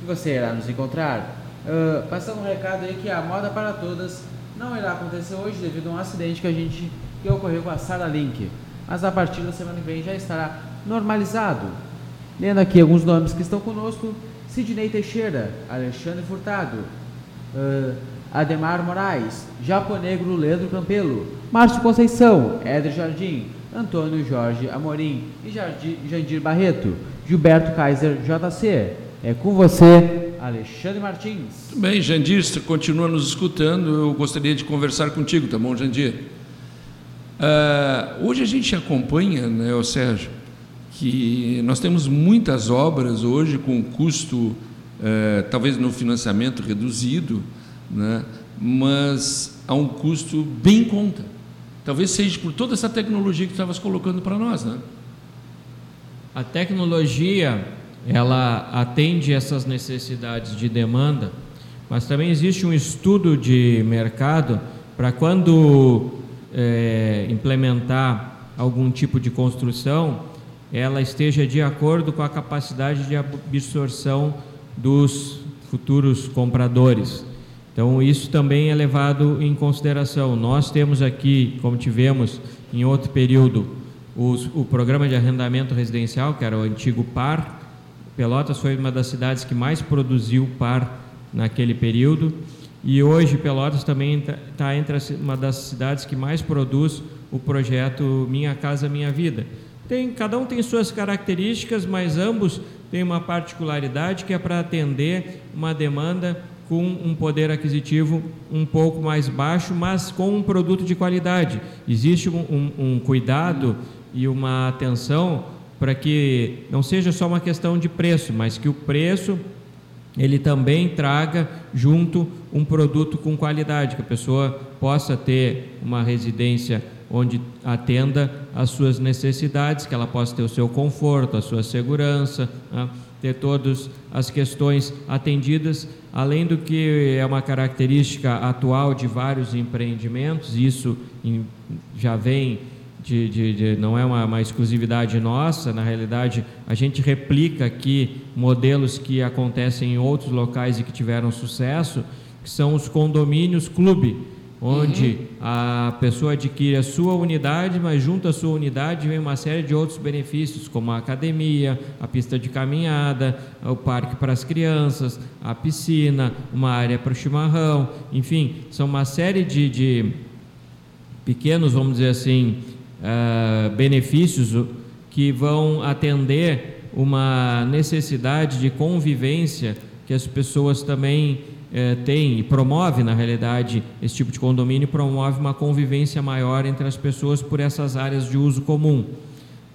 [SPEAKER 1] você irá nos encontrar. Uh, passando um recado aí que a moda para todas não irá acontecer hoje devido a um acidente que a gente que ocorreu com a Sara Link, mas a partir da semana que vem já estará normalizado. Lendo aqui alguns nomes que estão conosco, Sidney Teixeira, Alexandre Furtado, uh, Ademar Moraes, Japonegro Leandro Campelo, Márcio Conceição, Éder Jardim, Antônio Jorge Amorim e Jardim, Jandir Barreto, Gilberto Kaiser JC. É com você, Alexandre Martins.
[SPEAKER 2] Tudo bem, Jandir, você continua nos escutando, eu gostaria de conversar contigo, tá bom, Jandir? Uh, hoje a gente acompanha, né, o Sérgio, que nós temos muitas obras hoje com custo, é, talvez no financiamento reduzido, né, mas a um custo bem em conta. Talvez seja por toda essa tecnologia que tu estavas colocando para nós. Né?
[SPEAKER 4] A tecnologia ela atende essas necessidades de demanda, mas também existe um estudo de mercado para quando é, implementar algum tipo de construção, ela esteja de acordo com a capacidade de absorção dos futuros compradores. Então, isso também é levado em consideração. Nós temos aqui, como tivemos em outro período, os, o programa de arrendamento residencial, que era o antigo PAR. Pelotas foi uma das cidades que mais produziu PAR naquele período. E hoje Pelotas também está tá entre uma das cidades que mais produz o projeto Minha Casa Minha Vida. Tem, cada um tem suas características, mas ambos têm uma particularidade que é para atender uma demanda com um poder aquisitivo um pouco mais baixo, mas com um produto de qualidade. Existe um, um, um cuidado e uma atenção para que não seja só uma questão de preço, mas que o preço ele também traga junto um produto com qualidade, que a pessoa possa ter uma residência onde atenda às suas necessidades, que ela possa ter o seu conforto, a sua segurança, né? ter todas as questões atendidas, além do que é uma característica atual de vários empreendimentos, isso já vem de, de, de, não é uma, uma, exclusividade nossa, na realidade a gente replica aqui modelos que acontecem em outros locais e que tiveram sucesso, que são os condomínios clube, onde uhum. a pessoa adquire a sua unidade, mas junto à sua unidade vem uma série de outros benefícios, como a academia, a pista de caminhada, o parque para as crianças, a piscina, uma área para o chimarrão, enfim, são uma série de, de pequenos, vamos dizer assim, uh, benefícios que vão atender uma necessidade de convivência que as pessoas também eh, têm e promove na realidade esse tipo de condomínio promove uma convivência maior entre as pessoas por essas áreas de uso comum.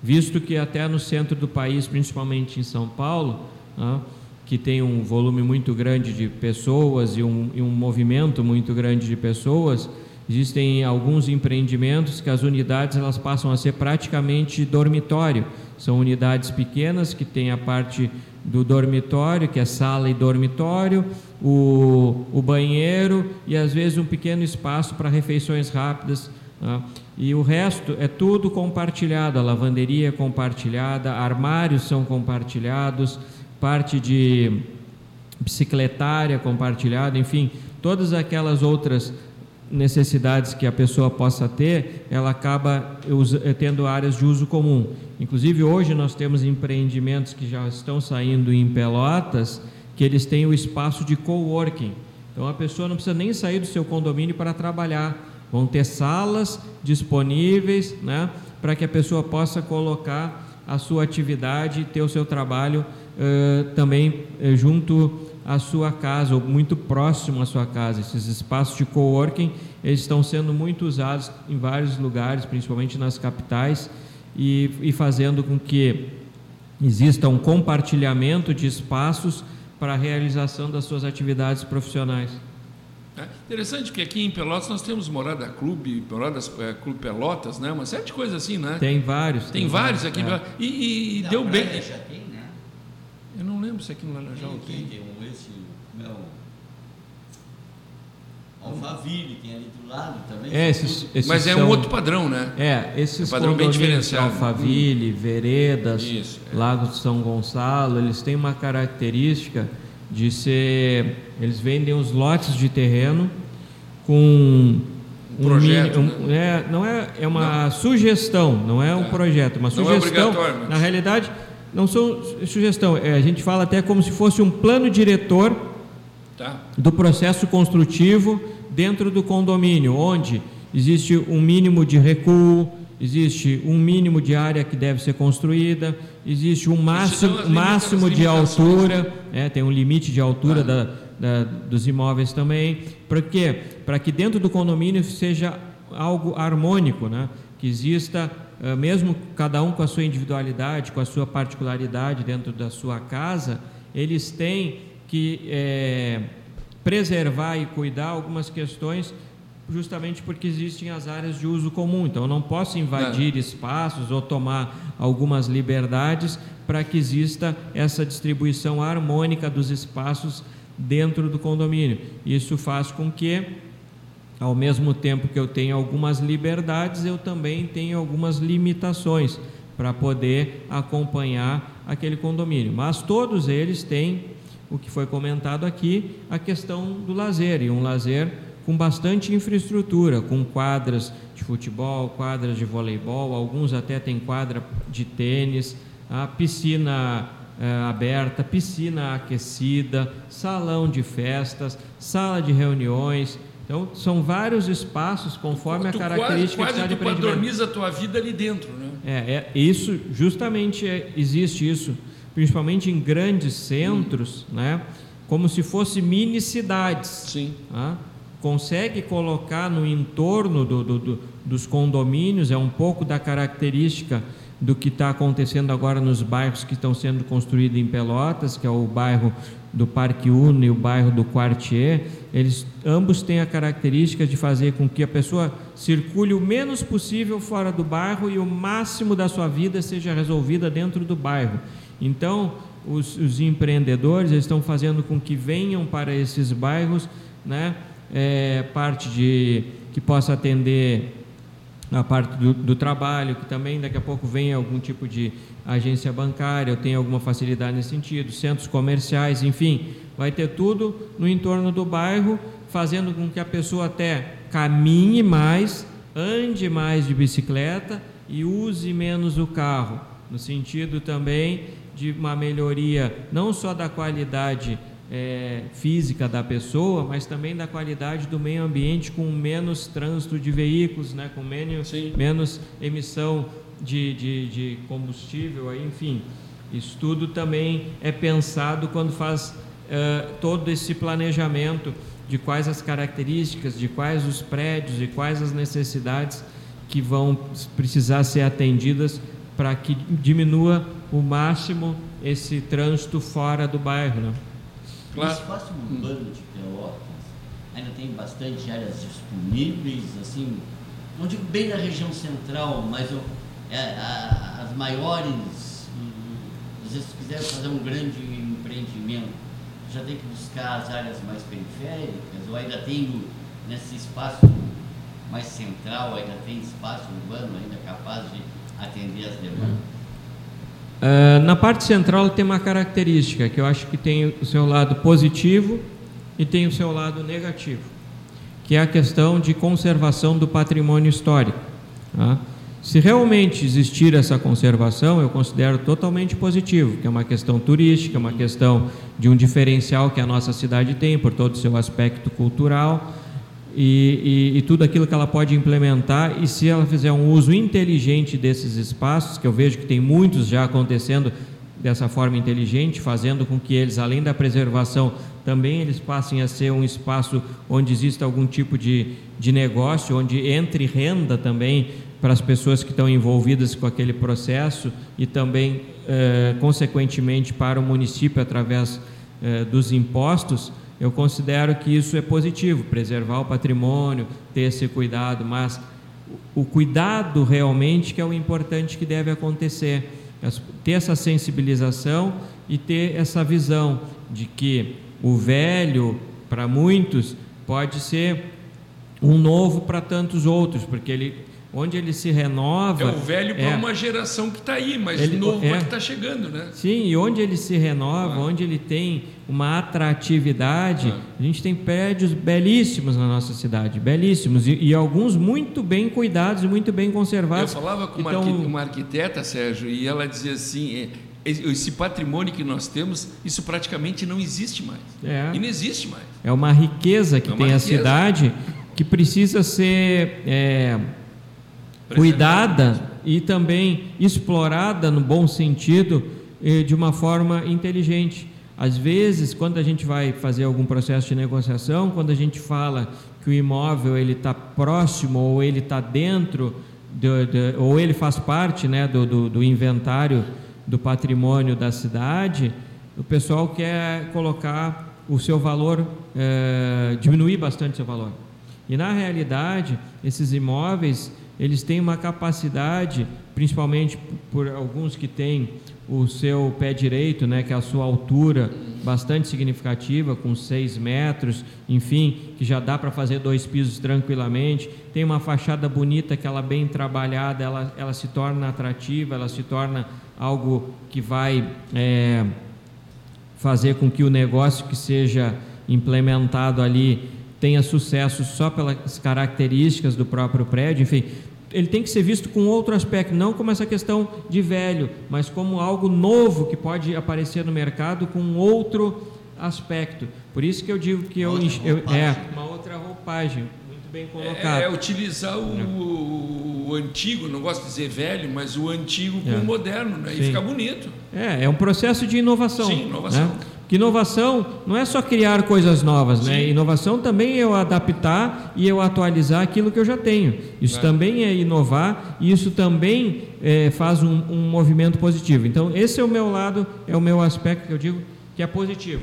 [SPEAKER 4] Visto que até no centro do país principalmente em São Paulo ah, que tem um volume muito grande de pessoas e um, e um movimento muito grande de pessoas Existem alguns empreendimentos que as unidades elas passam a ser praticamente dormitório. São unidades pequenas que têm a parte do dormitório, que é sala e dormitório, o, o banheiro e às vezes um pequeno espaço para refeições rápidas. Né? E o resto é tudo compartilhado, a lavanderia é compartilhada, armários são compartilhados, parte de bicicletária compartilhada, enfim, todas aquelas outras necessidades que a pessoa possa ter, ela acaba eh, tendo áreas de uso comum. Inclusive hoje nós temos empreendimentos que já estão saindo em Pelotas, que eles têm o espaço de coworking. Então a pessoa não precisa nem sair do seu condomínio para trabalhar. Vão ter salas disponíveis, né, para que a pessoa possa colocar a sua atividade ter o seu trabalho uh, também uh, junto à sua casa ou muito próximo à sua casa. Esses espaços de coworking eles estão sendo muito usados em vários lugares, principalmente nas capitais, e, e fazendo com que exista um compartilhamento de espaços para a realização das suas atividades profissionais.
[SPEAKER 2] É interessante que aqui em Pelotas nós temos Morada Clube, Moradas é, Clube Pelotas, né? Uma série de coisas assim, né?
[SPEAKER 4] Tem vários.
[SPEAKER 2] Tem, tem vários aqui. É.
[SPEAKER 3] E, e deu bem. Já tem, né?
[SPEAKER 2] Eu não lembro se aqui no Laranjal
[SPEAKER 3] tem. Tem, tem um esse, meu, Alphaville tem ali do lado também.
[SPEAKER 2] É, esses, esses Mas é um outro padrão, né?
[SPEAKER 4] É, esses é um padrão bem diferenciado. Alphaville, hum. Veredas, Isso, é. Lago de São Gonçalo, eles têm uma característica de ser. Eles vendem os lotes de terreno com um,
[SPEAKER 2] projeto,
[SPEAKER 4] um, né? é, não é, é uma não. sugestão, não é um é. projeto, uma não é sugestão. É na realidade, não são sugestão, é, a gente fala até como se fosse um plano diretor tá. do processo construtivo dentro do condomínio, onde existe um mínimo de recuo, existe um mínimo de área que deve ser construída, existe um máximo, máximo de altura, é, tem um limite de altura da, da, dos imóveis também. Para quê? Para que dentro do condomínio seja algo harmônico, né? que exista, eh, mesmo cada um com a sua individualidade, com a sua particularidade dentro da sua casa, eles têm que é, preservar e cuidar algumas questões justamente porque existem as áreas de uso comum. Então, eu não posso invadir não. espaços ou tomar algumas liberdades para que exista essa distribuição harmônica dos espaços dentro do condomínio. Isso faz com que, ao mesmo tempo que eu tenho algumas liberdades, eu também tenho algumas limitações para poder acompanhar aquele condomínio. Mas todos eles têm o que foi comentado aqui, a questão do lazer, e um lazer com bastante infraestrutura, com quadras de futebol, quadras de voleibol, alguns até têm quadra de tênis, a piscina é, aberta, piscina aquecida, salão de festas, sala de reuniões. Então, são vários espaços conforme
[SPEAKER 2] tu
[SPEAKER 4] a característica
[SPEAKER 2] quase, quase
[SPEAKER 4] de
[SPEAKER 2] padroniza a tua vida ali dentro, né?
[SPEAKER 4] É, é isso, justamente é, existe isso, principalmente em grandes centros, hum. né? Como se fosse mini cidades.
[SPEAKER 2] Sim.
[SPEAKER 4] Tá? Consegue colocar no entorno do, do, do, dos condomínios, é um pouco da característica do que está acontecendo agora nos bairros que estão sendo construídos em Pelotas, que é o bairro do Parque Uno e o bairro do Quartier, eles ambos têm a característica de fazer com que a pessoa circule o menos possível fora do bairro e o máximo da sua vida seja resolvida dentro do bairro. Então, os, os empreendedores estão fazendo com que venham para esses bairros, né, é, parte de que possa atender na parte do, do, trabalho, que também daqui a pouco vem algum tipo de agência bancária, eu tenho alguma facilidade nesse sentido, centros comerciais, enfim, vai ter tudo no entorno do bairro, fazendo com que a pessoa até caminhe mais, ande mais de bicicleta e use menos o carro, no sentido também de uma melhoria não só da qualidade é, física da pessoa, mas também da qualidade do meio ambiente com menos trânsito de veículos, né, com menos, menos emissão de, de, de combustível, aí, enfim. Isso tudo também é pensado quando faz é, todo esse planejamento de quais as características, de quais os prédios e quais as necessidades que vão precisar ser atendidas para que diminua o máximo esse trânsito fora do bairro. Né?
[SPEAKER 3] Claro. O espaço urbano de Pelotas ainda tem bastante áreas disponíveis, assim, não digo bem na região central, mas eu, é, a, as maiores, às vezes se quiser fazer um grande empreendimento, já tem que buscar as áreas mais periféricas, ou ainda tem nesse espaço mais central, ainda tem espaço urbano ainda capaz de atender as demandas?
[SPEAKER 4] Uh, na parte central tem uma característica que eu acho que tem o seu lado positivo e tem o seu lado negativo, que é a questão de conservação do patrimônio histórico. Tá? Se realmente existir essa conservação, eu considero totalmente positivo, que é uma questão turística, uma questão de um diferencial que a nossa cidade tem por todo o seu aspecto cultural e, e, e, tudo aquilo que ela pode implementar, e se ela fizer um uso inteligente desses espaços, que eu vejo que tem muitos já acontecendo dessa forma inteligente, fazendo com que eles, além da preservação, também eles passem a ser um espaço onde exista algum tipo de, de negócio, onde entre renda também para as pessoas que estão envolvidas com aquele processo e também, eh, consequentemente, para o município através eh, dos impostos eu considero que isso é positivo, preservar o patrimônio, ter esse cuidado, mas o cuidado realmente que é o importante que deve acontecer, ter essa sensibilização e ter essa visão de que o velho, para muitos, pode ser um novo para tantos outros, porque ele onde ele se renova. É
[SPEAKER 2] o velho para é, uma geração que está aí, mas ele, novo é, para que está chegando, né?
[SPEAKER 4] Sim, e onde ele se renova, ah. onde ele tem uma atratividade, ah. a gente tem prédios belíssimos na nossa cidade, belíssimos, e, e, alguns muito bem cuidados e muito bem conservados.
[SPEAKER 2] Eu falava com então, uma arquiteta, Sérgio, e ela dizia assim. É, esse patrimônio que nós temos, isso praticamente não existe mais. É. E não existe mais.
[SPEAKER 4] É uma riqueza que é uma tem riqueza. a cidade que precisa ser é, cuidada e também explorada no bom sentido de uma forma inteligente. Às vezes, quando a gente vai fazer algum processo de negociação, quando a gente fala que o imóvel ele está próximo ou ele está dentro de, de, ou ele faz parte né, do, do, do, inventário do patrimônio da cidade, o pessoal quer colocar o seu valor, é, diminuir bastante o seu valor. E na realidade, esses imóveis eles têm uma capacidade, principalmente por alguns que têm o seu pé direito, né, que é a sua altura bastante significativa, com 6 metros, enfim, que já dá para fazer dois pisos tranquilamente. Tem uma fachada bonita que ela bem trabalhada, ela, ela se torna atrativa, ela se torna algo que vai é, fazer com que o negócio que seja implementado ali tenha sucesso só pelas características do próprio prédio, enfim, ele tem que ser visto com outro aspecto, não como essa questão de velho, mas como algo novo que pode aparecer no mercado com outro aspecto. Por isso que eu digo que eu, eu é uma outra roupagem, muito bem colocado.
[SPEAKER 2] É, é utilizar o, o, antigo, não gosto de dizer velho, mas o antigo com é. o moderno, né? E fica bonito.
[SPEAKER 4] É, é um processo de inovação.
[SPEAKER 2] Sim, inovação.
[SPEAKER 4] Né? Inovação não é só criar coisas novas, né? Sim. né? Inovação também é eu adaptar e eu atualizar aquilo que eu já tenho. Isso é. também é inovar e isso também é, faz um, um, movimento positivo. Então, esse é o meu lado, é o meu aspecto que eu digo que é positivo.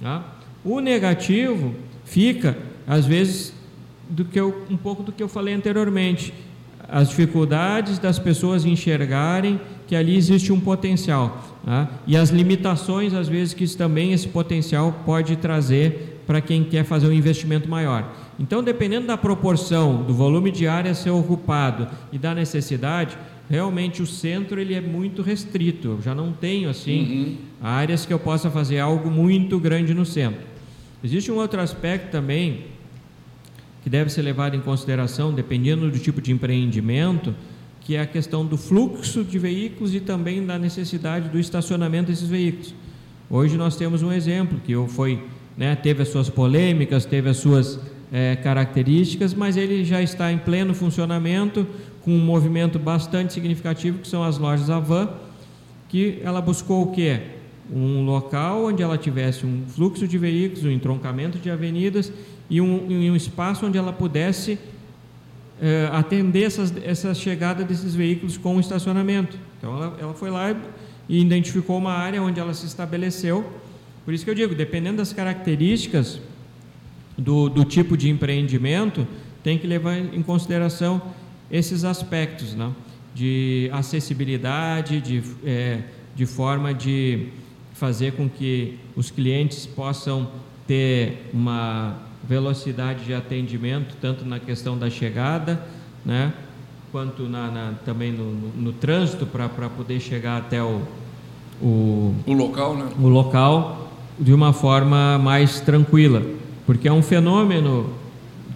[SPEAKER 4] Tá? O negativo fica, às vezes, do que eu, um pouco do que eu falei anteriormente. As dificuldades das pessoas enxergarem que ali existe um potencial. E as limitações, às vezes, que também esse potencial pode trazer para quem quer fazer um investimento maior. Então, dependendo da proporção do volume de área a ser ocupado e da necessidade, realmente o centro ele é muito restrito. Eu já não tenho assim uhum. áreas que eu possa fazer algo muito grande no centro. Existe um outro aspecto também que deve ser levado em consideração, dependendo do tipo de empreendimento, que é a questão do fluxo de veículos e também da necessidade do estacionamento desses veículos. Hoje nós temos um exemplo que foi, né, teve as suas polêmicas, teve as suas é, características, mas ele já está em pleno funcionamento com um movimento bastante significativo que são as lojas Avan, que ela buscou o quê? Um local onde ela tivesse um fluxo de veículos, um entroncamento de avenidas e um, um espaço onde ela pudesse é, atender essas, essa chegada desses veículos com o estacionamento. Então ela, ela foi lá e identificou uma área onde ela se estabeleceu. Por isso que eu digo, dependendo das características do, do tipo de empreendimento, tem que levar em consideração esses aspectos, né? de acessibilidade, de, é, de forma de fazer com que os clientes possam ter uma velocidade de atendimento, tanto na questão da chegada, né, quanto na, na também no, no, no trânsito para poder chegar até o, o,
[SPEAKER 2] o local, né?
[SPEAKER 4] o local de uma forma mais tranquila, porque é um fenômeno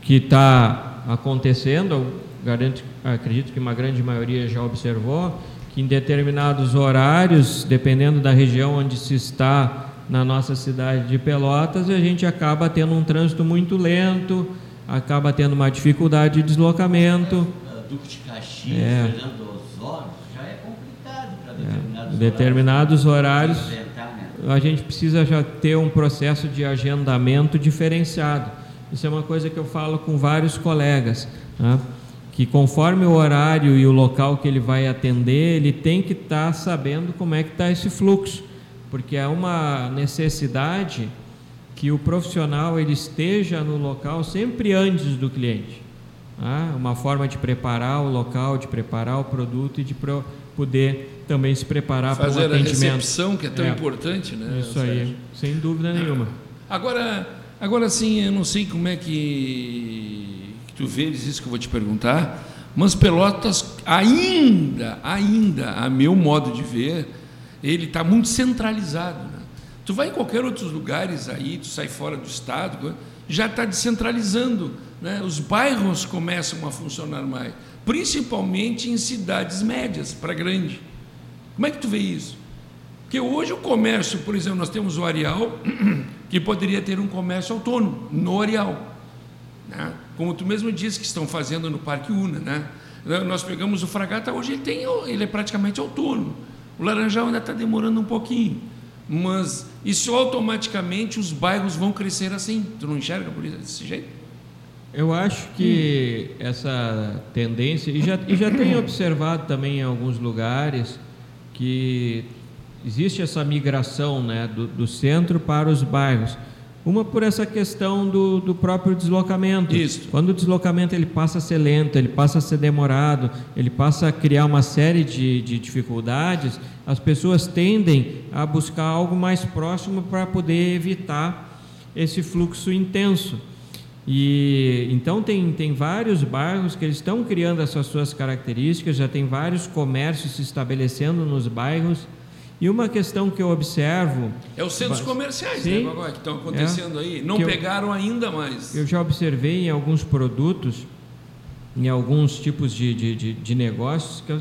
[SPEAKER 4] que está acontecendo, garanto, acredito que uma grande maioria já observou, que em determinados horários, dependendo da região onde se está na nossa cidade de Pelotas e a gente acaba tendo um trânsito muito lento, acaba tendo uma dificuldade de deslocamento.
[SPEAKER 3] Duque de Caxias, é. Fernando Osório, já é complicado para determinados,
[SPEAKER 4] é. determinados horários. horários né? a gente precisa já ter um processo de agendamento diferenciado. Isso é uma coisa que eu falo com vários colegas, né? que conforme o horário e o local que ele vai atender, ele tem que estar tá sabendo como é que está esse fluxo porque é uma necessidade que o profissional ele esteja no local sempre antes do cliente. Tá? Uma forma de preparar o local, de preparar o produto e de poder também se preparar para o atendimento.
[SPEAKER 2] Fazer a recepção que é tão é, importante, né?
[SPEAKER 4] Isso aí, sem dúvida nenhuma.
[SPEAKER 2] Agora, agora sim, eu não sei como é que, que tu vês isso que eu vou te perguntar, mas Pelotas ainda, ainda, a meu modo de ver, ele está muito centralizado. Né? Tu vai em qualquer outros lugares aí, tu sai fora do estado, já está descentralizando. Né? Os bairros começam a funcionar mais, principalmente em cidades médias para grande. Como é que tu vê isso? Porque hoje o comércio, por exemplo, nós temos o Areal, que poderia ter um comércio autônomo no Areal. Né? Como tu mesmo disse que estão fazendo no Parque Una. Né? Nós pegamos o Fragata, hoje ele, tem, ele é praticamente autônomo. O Laranjal ainda está demorando um pouquinho, mas isso automaticamente os bairros vão crescer assim. Tu não enxerga por isso desse jeito?
[SPEAKER 4] Eu acho que hum. essa tendência, e já, e já tenho observado também em alguns lugares, que existe essa migração né, do, do centro para os bairros. Uma por essa questão do, do próprio deslocamento.
[SPEAKER 2] Isso.
[SPEAKER 4] Quando o deslocamento ele passa a ser lento, ele passa a ser demorado, ele passa a criar uma série de, de dificuldades, as pessoas tendem a buscar algo mais próximo para poder evitar esse fluxo intenso. E então tem, tem vários bairros que eles estão criando essas suas características, já tem vários comércios se estabelecendo nos bairros E uma questão que eu observo.
[SPEAKER 2] É os centros comerciais,
[SPEAKER 4] Sim,
[SPEAKER 2] né, que estão acontecendo
[SPEAKER 4] é,
[SPEAKER 2] aí. Não
[SPEAKER 4] eu,
[SPEAKER 2] pegaram ainda mais.
[SPEAKER 4] Eu já observei em alguns produtos, em alguns tipos de, de, de, de negócios, que é,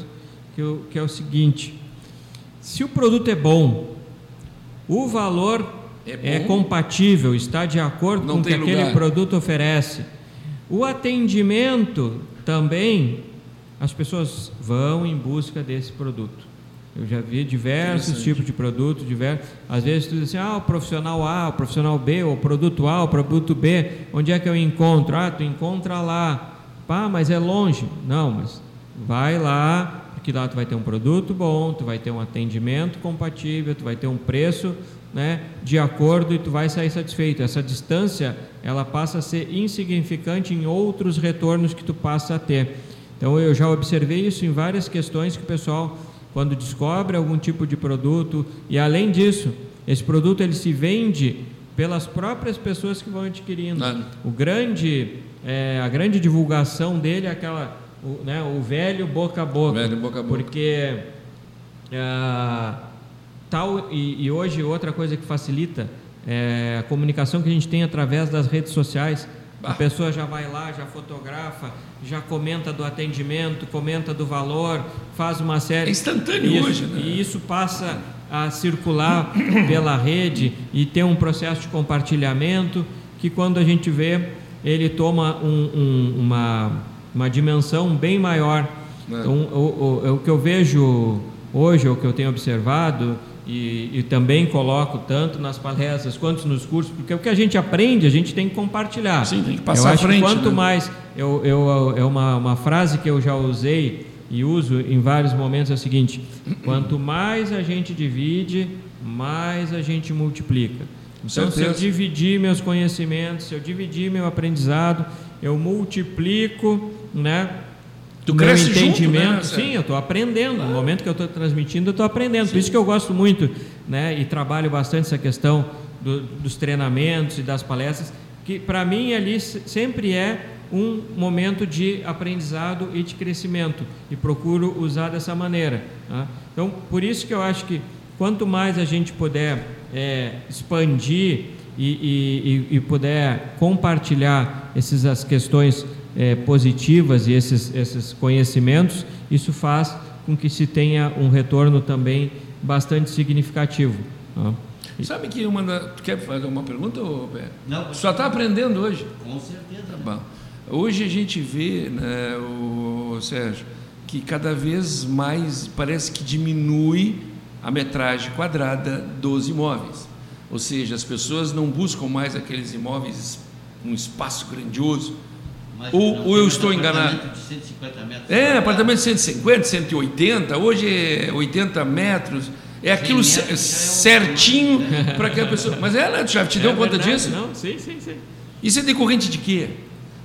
[SPEAKER 4] que, eu, que é o seguinte: se o produto é bom, o valor é, é compatível, está de acordo Não com o que lugar. aquele produto oferece. O atendimento também, as pessoas vão em busca desse produto. Eu já vi diversos tipos de produtos, diversos. Às vezes tu diz assim, ah, o profissional A, o profissional B, o produto A, o produto B, onde é que eu encontro? Ah, tu encontra lá. Pá, mas é longe. Não, mas vai lá, porque lá tu vai ter um produto bom, tu vai ter um atendimento compatível, tu vai ter um preço né, de acordo e tu vai sair satisfeito. Essa distância, ela passa a ser insignificante em outros retornos que tu passa a ter. Então eu já observei isso em várias questões que o pessoal quando descobre algum tipo de produto e além disso, esse produto ele se vende pelas próprias pessoas que vão adquirindo. O grande, é, a grande divulgação dele é aquela, o, né, o velho boca a boca.
[SPEAKER 2] Velho boca a boca.
[SPEAKER 4] Porque é, tal e, e, hoje outra coisa que facilita é a comunicação que a gente tem através das redes sociais. A pessoa já vai lá, já fotografa, já comenta do atendimento, comenta do valor, faz uma série.
[SPEAKER 2] É instantâneo
[SPEAKER 4] isso,
[SPEAKER 2] hoje, né?
[SPEAKER 4] E isso passa a circular pela rede e ter um processo de compartilhamento que quando a gente vê ele toma um, um, uma, uma dimensão bem maior. É. Então, o, o, o que eu vejo hoje, o que eu tenho observado, e, e, também coloco tanto nas palestras quanto nos cursos, porque o que a gente aprende, a gente tem que compartilhar.
[SPEAKER 2] Sim, tem que passar eu
[SPEAKER 4] acho
[SPEAKER 2] frente.
[SPEAKER 4] Que quanto
[SPEAKER 2] né?
[SPEAKER 4] mais, eu, eu, é uma, uma frase que eu já usei e uso em vários momentos é o seguinte: quanto mais a gente divide, mais a gente multiplica. Então, se eu dividir meus conhecimentos, se eu dividir meu aprendizado, eu multiplico, né?
[SPEAKER 2] Tu meu cresce
[SPEAKER 4] entendimento,
[SPEAKER 2] junto, né,
[SPEAKER 4] sim, eu estou aprendendo. No momento que eu estou transmitindo, eu estou aprendendo. Sim. Por isso que eu gosto muito, né, e trabalho bastante essa questão do, dos treinamentos e das palestras, que para mim ali sempre é um momento de aprendizado e de crescimento e procuro usar dessa maneira. Tá? Então, por isso que eu acho que quanto mais a gente puder é, expandir e, e, e, puder compartilhar essas as questões é, positivas e esses, esses conhecimentos, isso faz com que se tenha um retorno também bastante significativo. Tá?
[SPEAKER 2] Sabe que uma da... Tu quer fazer uma pergunta, Roberto?
[SPEAKER 3] Não.
[SPEAKER 2] Só está aprendendo hoje?
[SPEAKER 3] Com certeza. Tá
[SPEAKER 2] bom. Hoje a gente vê, né, o Sérgio, que cada vez mais parece que diminui a metragem quadrada dos imóveis. Ou seja, as pessoas não buscam mais aqueles imóveis, um espaço grandioso, ou, ou eu estou enganado?
[SPEAKER 3] De 150 metros
[SPEAKER 2] é, apartamento de 150, 180, hoje é 80 metros. É aquilo metros certinho é um... para aquela pessoa. Mas é, né? Tu já te deu é conta
[SPEAKER 4] verdade,
[SPEAKER 2] disso?
[SPEAKER 4] Não, sim, sim, sim.
[SPEAKER 2] Isso é decorrente de quê?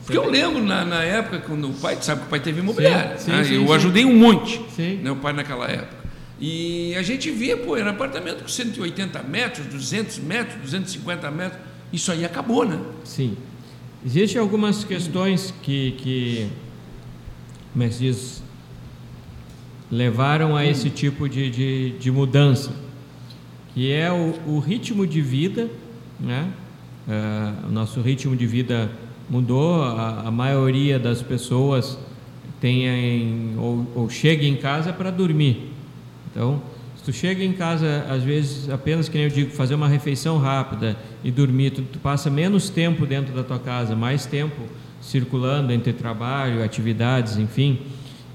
[SPEAKER 2] Porque eu lembro na, na, época, quando o pai, sabe que o pai teve imobiliário. Sim, sim, né? sim, eu ajudei um monte, né, o pai naquela época. E a gente via, pô, era apartamento com 180 metros, 200 metros, 250 metros. Isso aí acabou, né?
[SPEAKER 4] Sim. Existem algumas questões que, que como é que diz, levaram a esse tipo de, de, de mudança, que é o, o, ritmo de vida, né? Uh, o nosso ritmo de vida mudou, a, a maioria das pessoas tem em, ou, ou chega em casa para dormir. Então, se tu chega em casa, às vezes, apenas, que nem eu digo, fazer uma refeição rápida e dormir, tu, tu passa menos tempo dentro da tua casa, mais tempo circulando entre trabalho, atividades, enfim.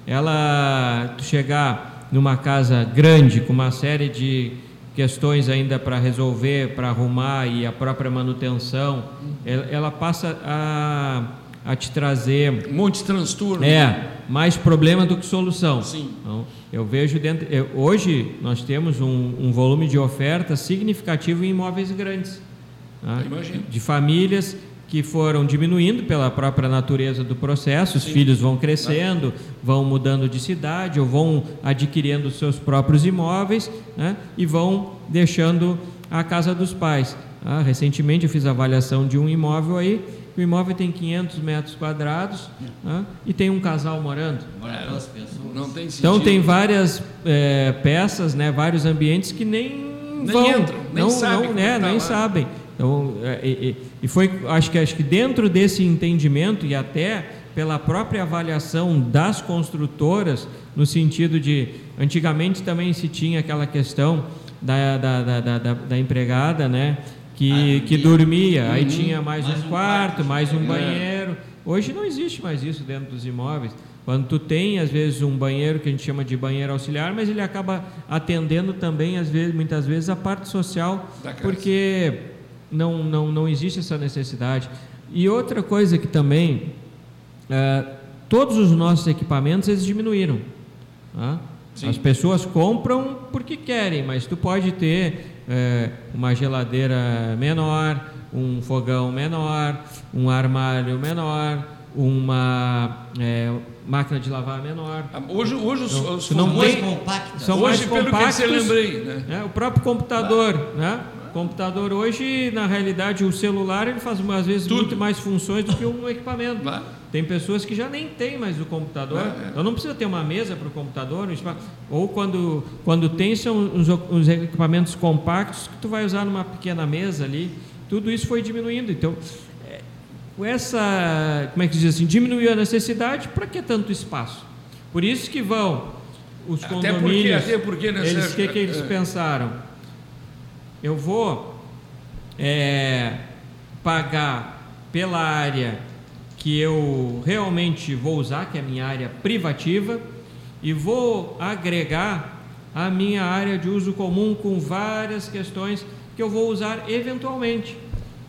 [SPEAKER 4] Ela, tu chegar numa casa grande, com uma série de questões ainda para resolver, para arrumar e a própria manutenção, ela, ela passa a a te trazer.
[SPEAKER 2] Um monte de transtorno.
[SPEAKER 4] É, mais problema do que solução.
[SPEAKER 2] Sim.
[SPEAKER 4] Então, eu vejo dentro. Eu, hoje nós temos um, um, volume de oferta significativo em imóveis grandes.
[SPEAKER 2] Tá?
[SPEAKER 4] De famílias que foram diminuindo pela própria natureza do processo, os Sim. filhos vão crescendo, vão mudando de cidade ou vão adquirindo seus próprios imóveis né? e vão deixando a casa dos pais. Ah, recentemente eu fiz a avaliação de um imóvel aí o imóvel tem 500 metros quadrados né, e tem um casal morando.
[SPEAKER 3] Duas pessoas.
[SPEAKER 2] Tem.
[SPEAKER 4] Então tem várias é, peças, né, vários ambientes que nem,
[SPEAKER 2] Nem
[SPEAKER 4] vão,
[SPEAKER 2] entram, nem
[SPEAKER 4] não,
[SPEAKER 2] sabem
[SPEAKER 4] não, né,
[SPEAKER 2] tá
[SPEAKER 4] nem
[SPEAKER 2] lá.
[SPEAKER 4] sabem. Então, é, e, e- foi, acho que acho que dentro desse entendimento e até pela própria avaliação das construtoras, no sentido de antigamente também se tinha aquela questão da, da, da, da, da- da empregada, né? Que, que dormia, aí
[SPEAKER 2] Uhum.
[SPEAKER 4] tinha mais,
[SPEAKER 3] Mais
[SPEAKER 4] um quarto, mais um
[SPEAKER 2] é.
[SPEAKER 4] banheiro. Hoje não existe mais isso dentro dos imóveis. Quando tu tem, às vezes, um banheiro que a gente chama de banheiro auxiliar, mas ele acaba atendendo também, às vezes, muitas vezes, a parte social, porque não, não, não existe essa necessidade. E outra coisa que também, eh, todos os nossos equipamentos, eles diminuíram. tá? As pessoas compram porque querem, mas tu pode ter eh, uma geladeira menor, um fogão menor, um armário menor, uma eh, máquina de lavar menor.
[SPEAKER 2] Ah, Hoje, hoje os,
[SPEAKER 4] Não,
[SPEAKER 2] os
[SPEAKER 4] não
[SPEAKER 3] Mais
[SPEAKER 4] tem-
[SPEAKER 3] compacta.
[SPEAKER 4] São
[SPEAKER 2] hoje,
[SPEAKER 4] mais
[SPEAKER 2] pelo que
[SPEAKER 4] compactos.
[SPEAKER 2] você lembrei, né?
[SPEAKER 4] né? O próprio computador, né? O computador hoje, na realidade, o celular ele faz às vezes
[SPEAKER 2] Tudo.
[SPEAKER 4] muito mais funções do que um equipamento. Tem pessoas que já nem têm mais o computador.
[SPEAKER 2] É, é.
[SPEAKER 4] Então não precisa ter uma mesa para o computador. um Ou quando, quando tem, são os, os equipamentos compactos que tu vai usar numa pequena mesa ali. Tudo isso foi diminuindo. Então, é, com essa, como é que diz assim, diminuiu a necessidade, para que tanto espaço? Por isso que vão os
[SPEAKER 2] Até porque,
[SPEAKER 4] condomínios.
[SPEAKER 2] até porque né,
[SPEAKER 4] Eles, que, que eles
[SPEAKER 2] É.
[SPEAKER 4] pensaram? Eu vou é, pagar pela área que eu realmente vou usar, que é a minha área privativa, e vou agregar a minha área de uso comum com várias questões que eu vou usar eventualmente.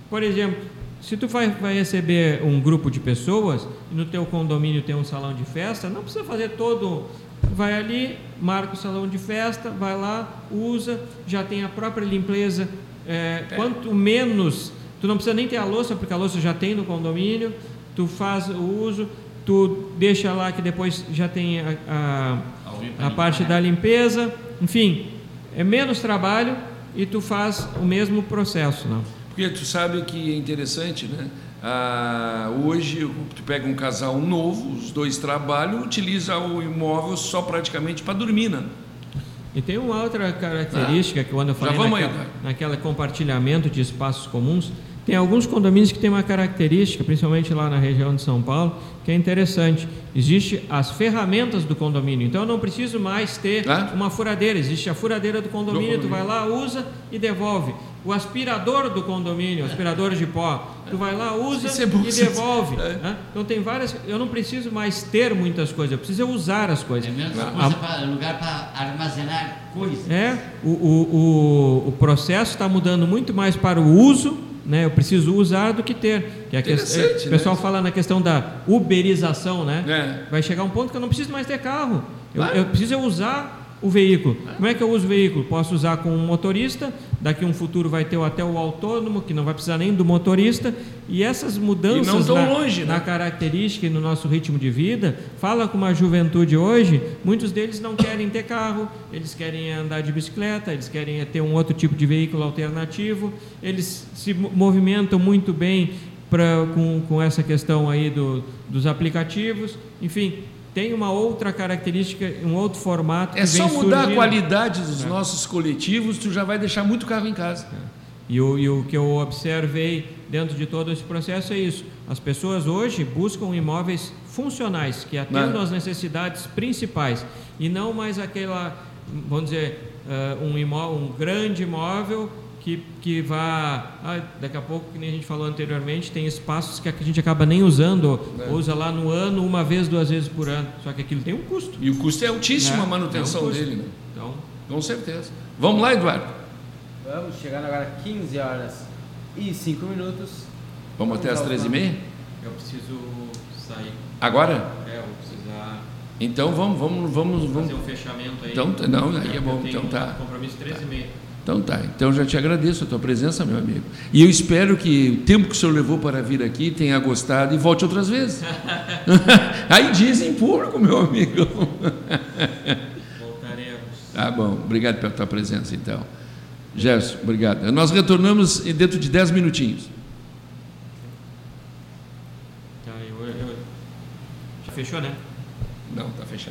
[SPEAKER 4] Por exemplo, se tu vai, vai receber um grupo de pessoas e no teu condomínio tem um salão de festa, não precisa fazer todo. Vai ali, marca o salão de festa, vai lá, usa, já tem a própria limpeza. É, quanto menos, tu não precisa nem ter a louça, porque a louça já tem no condomínio, tu faz o uso, tu deixa lá que depois já tem a, a, a parte da limpeza, enfim, é menos trabalho e tu faz o mesmo processo, não?
[SPEAKER 2] Porque tu sabe que é interessante, né? Ah, hoje tu pega um casal novo, os dois trabalham, utiliza o imóvel só praticamente para dormir, né?
[SPEAKER 4] E tem uma outra característica que quando eu falei naquela, naquela compartilhamento de espaços comuns, tem alguns condomínios que têm uma característica, principalmente lá na região de São Paulo, que é interessante. Existe as ferramentas do condomínio. Então eu não preciso mais ter
[SPEAKER 2] Ah.
[SPEAKER 4] uma furadeira. Existe a furadeira do condomínio,
[SPEAKER 2] Do
[SPEAKER 4] tu vai lá, usa e devolve. O aspirador do condomínio, aspirador de pó, tu vai lá, usa
[SPEAKER 2] é bom,
[SPEAKER 4] e
[SPEAKER 2] isso-
[SPEAKER 4] devolve.
[SPEAKER 2] é.
[SPEAKER 4] né? Então tem várias. Eu não preciso mais ter muitas coisas, eu preciso usar as coisas.
[SPEAKER 3] É menos
[SPEAKER 4] A-
[SPEAKER 3] coisa pra- lugar para armazenar coisas.
[SPEAKER 4] é, o, o, o, o processo está mudando muito mais para o uso, né? Eu preciso usar do que ter. Que é a questão,
[SPEAKER 2] Interessante,
[SPEAKER 4] o pessoal
[SPEAKER 2] né?
[SPEAKER 4] fala na questão da uberização, né?
[SPEAKER 2] É.
[SPEAKER 4] Vai chegar um ponto que eu não preciso mais ter carro. Eu,
[SPEAKER 2] Claro.
[SPEAKER 4] eu preciso usar o veículo. Como é que eu uso o veículo? Posso usar com um motorista, daqui um futuro vai ter até o autônomo, que não vai precisar nem do motorista, e essas mudanças
[SPEAKER 2] E
[SPEAKER 4] na,
[SPEAKER 2] longe, né?
[SPEAKER 4] na característica e no nosso ritmo de vida, fala com uma juventude hoje, muitos deles não querem ter carro, eles querem andar de bicicleta, eles querem ter um outro tipo de veículo alternativo, eles se mo- movimentam muito bem pra, com, com essa questão aí do, dos aplicativos, enfim, tem uma outra característica, um outro formato
[SPEAKER 2] É só mudar a
[SPEAKER 4] surgindo.
[SPEAKER 2] qualidade dos nossos coletivos, tu já vai deixar muito carro em casa.
[SPEAKER 4] E o, e o que eu observei dentro de todo esse processo é isso. As pessoas hoje buscam imóveis funcionais, que atendam
[SPEAKER 2] Né?
[SPEAKER 4] às necessidades principais, e não mais aquela, vamos dizer, ah, um, imó um grande imóvel que, que vá. ah, daqui a pouco, que nem a gente falou anteriormente, tem espaços que a gente acaba nem usando,
[SPEAKER 2] É.
[SPEAKER 4] usa lá no ano, uma vez, duas vezes por ano. Só que aquilo tem um custo.
[SPEAKER 2] E o custo é altíssimo
[SPEAKER 4] né?
[SPEAKER 2] a manutenção
[SPEAKER 4] É
[SPEAKER 2] dele, né?
[SPEAKER 4] Então,
[SPEAKER 2] Com certeza. Vamos lá, Eduardo.
[SPEAKER 1] Vamos chegando agora 15 horas e 5 minutos.
[SPEAKER 2] Vamos até as 13h30?
[SPEAKER 4] eu preciso sair.
[SPEAKER 2] Agora?
[SPEAKER 4] É, eu vou precisar.
[SPEAKER 2] Então vamos, vamos, vamos, vamos.
[SPEAKER 4] fazer um fechamento aí.
[SPEAKER 2] Então, tá- não, aí é
[SPEAKER 4] Eu
[SPEAKER 2] bom,
[SPEAKER 4] tenho
[SPEAKER 2] então tá.
[SPEAKER 4] um compromisso 13 e meia.
[SPEAKER 2] Então tá, então já te agradeço a tua presença, meu amigo. E eu espero que o tempo que o senhor levou para vir aqui tenha gostado e volte outras vezes. Aí dizem em público, meu amigo.
[SPEAKER 4] Voltaremos.
[SPEAKER 2] Tá bom, obrigado pela tua presença então. Gerson, obrigado. Nós retornamos dentro de 10 minutinhos. Tá, eu...
[SPEAKER 4] Já fechou, né?
[SPEAKER 2] Não, tá fechado.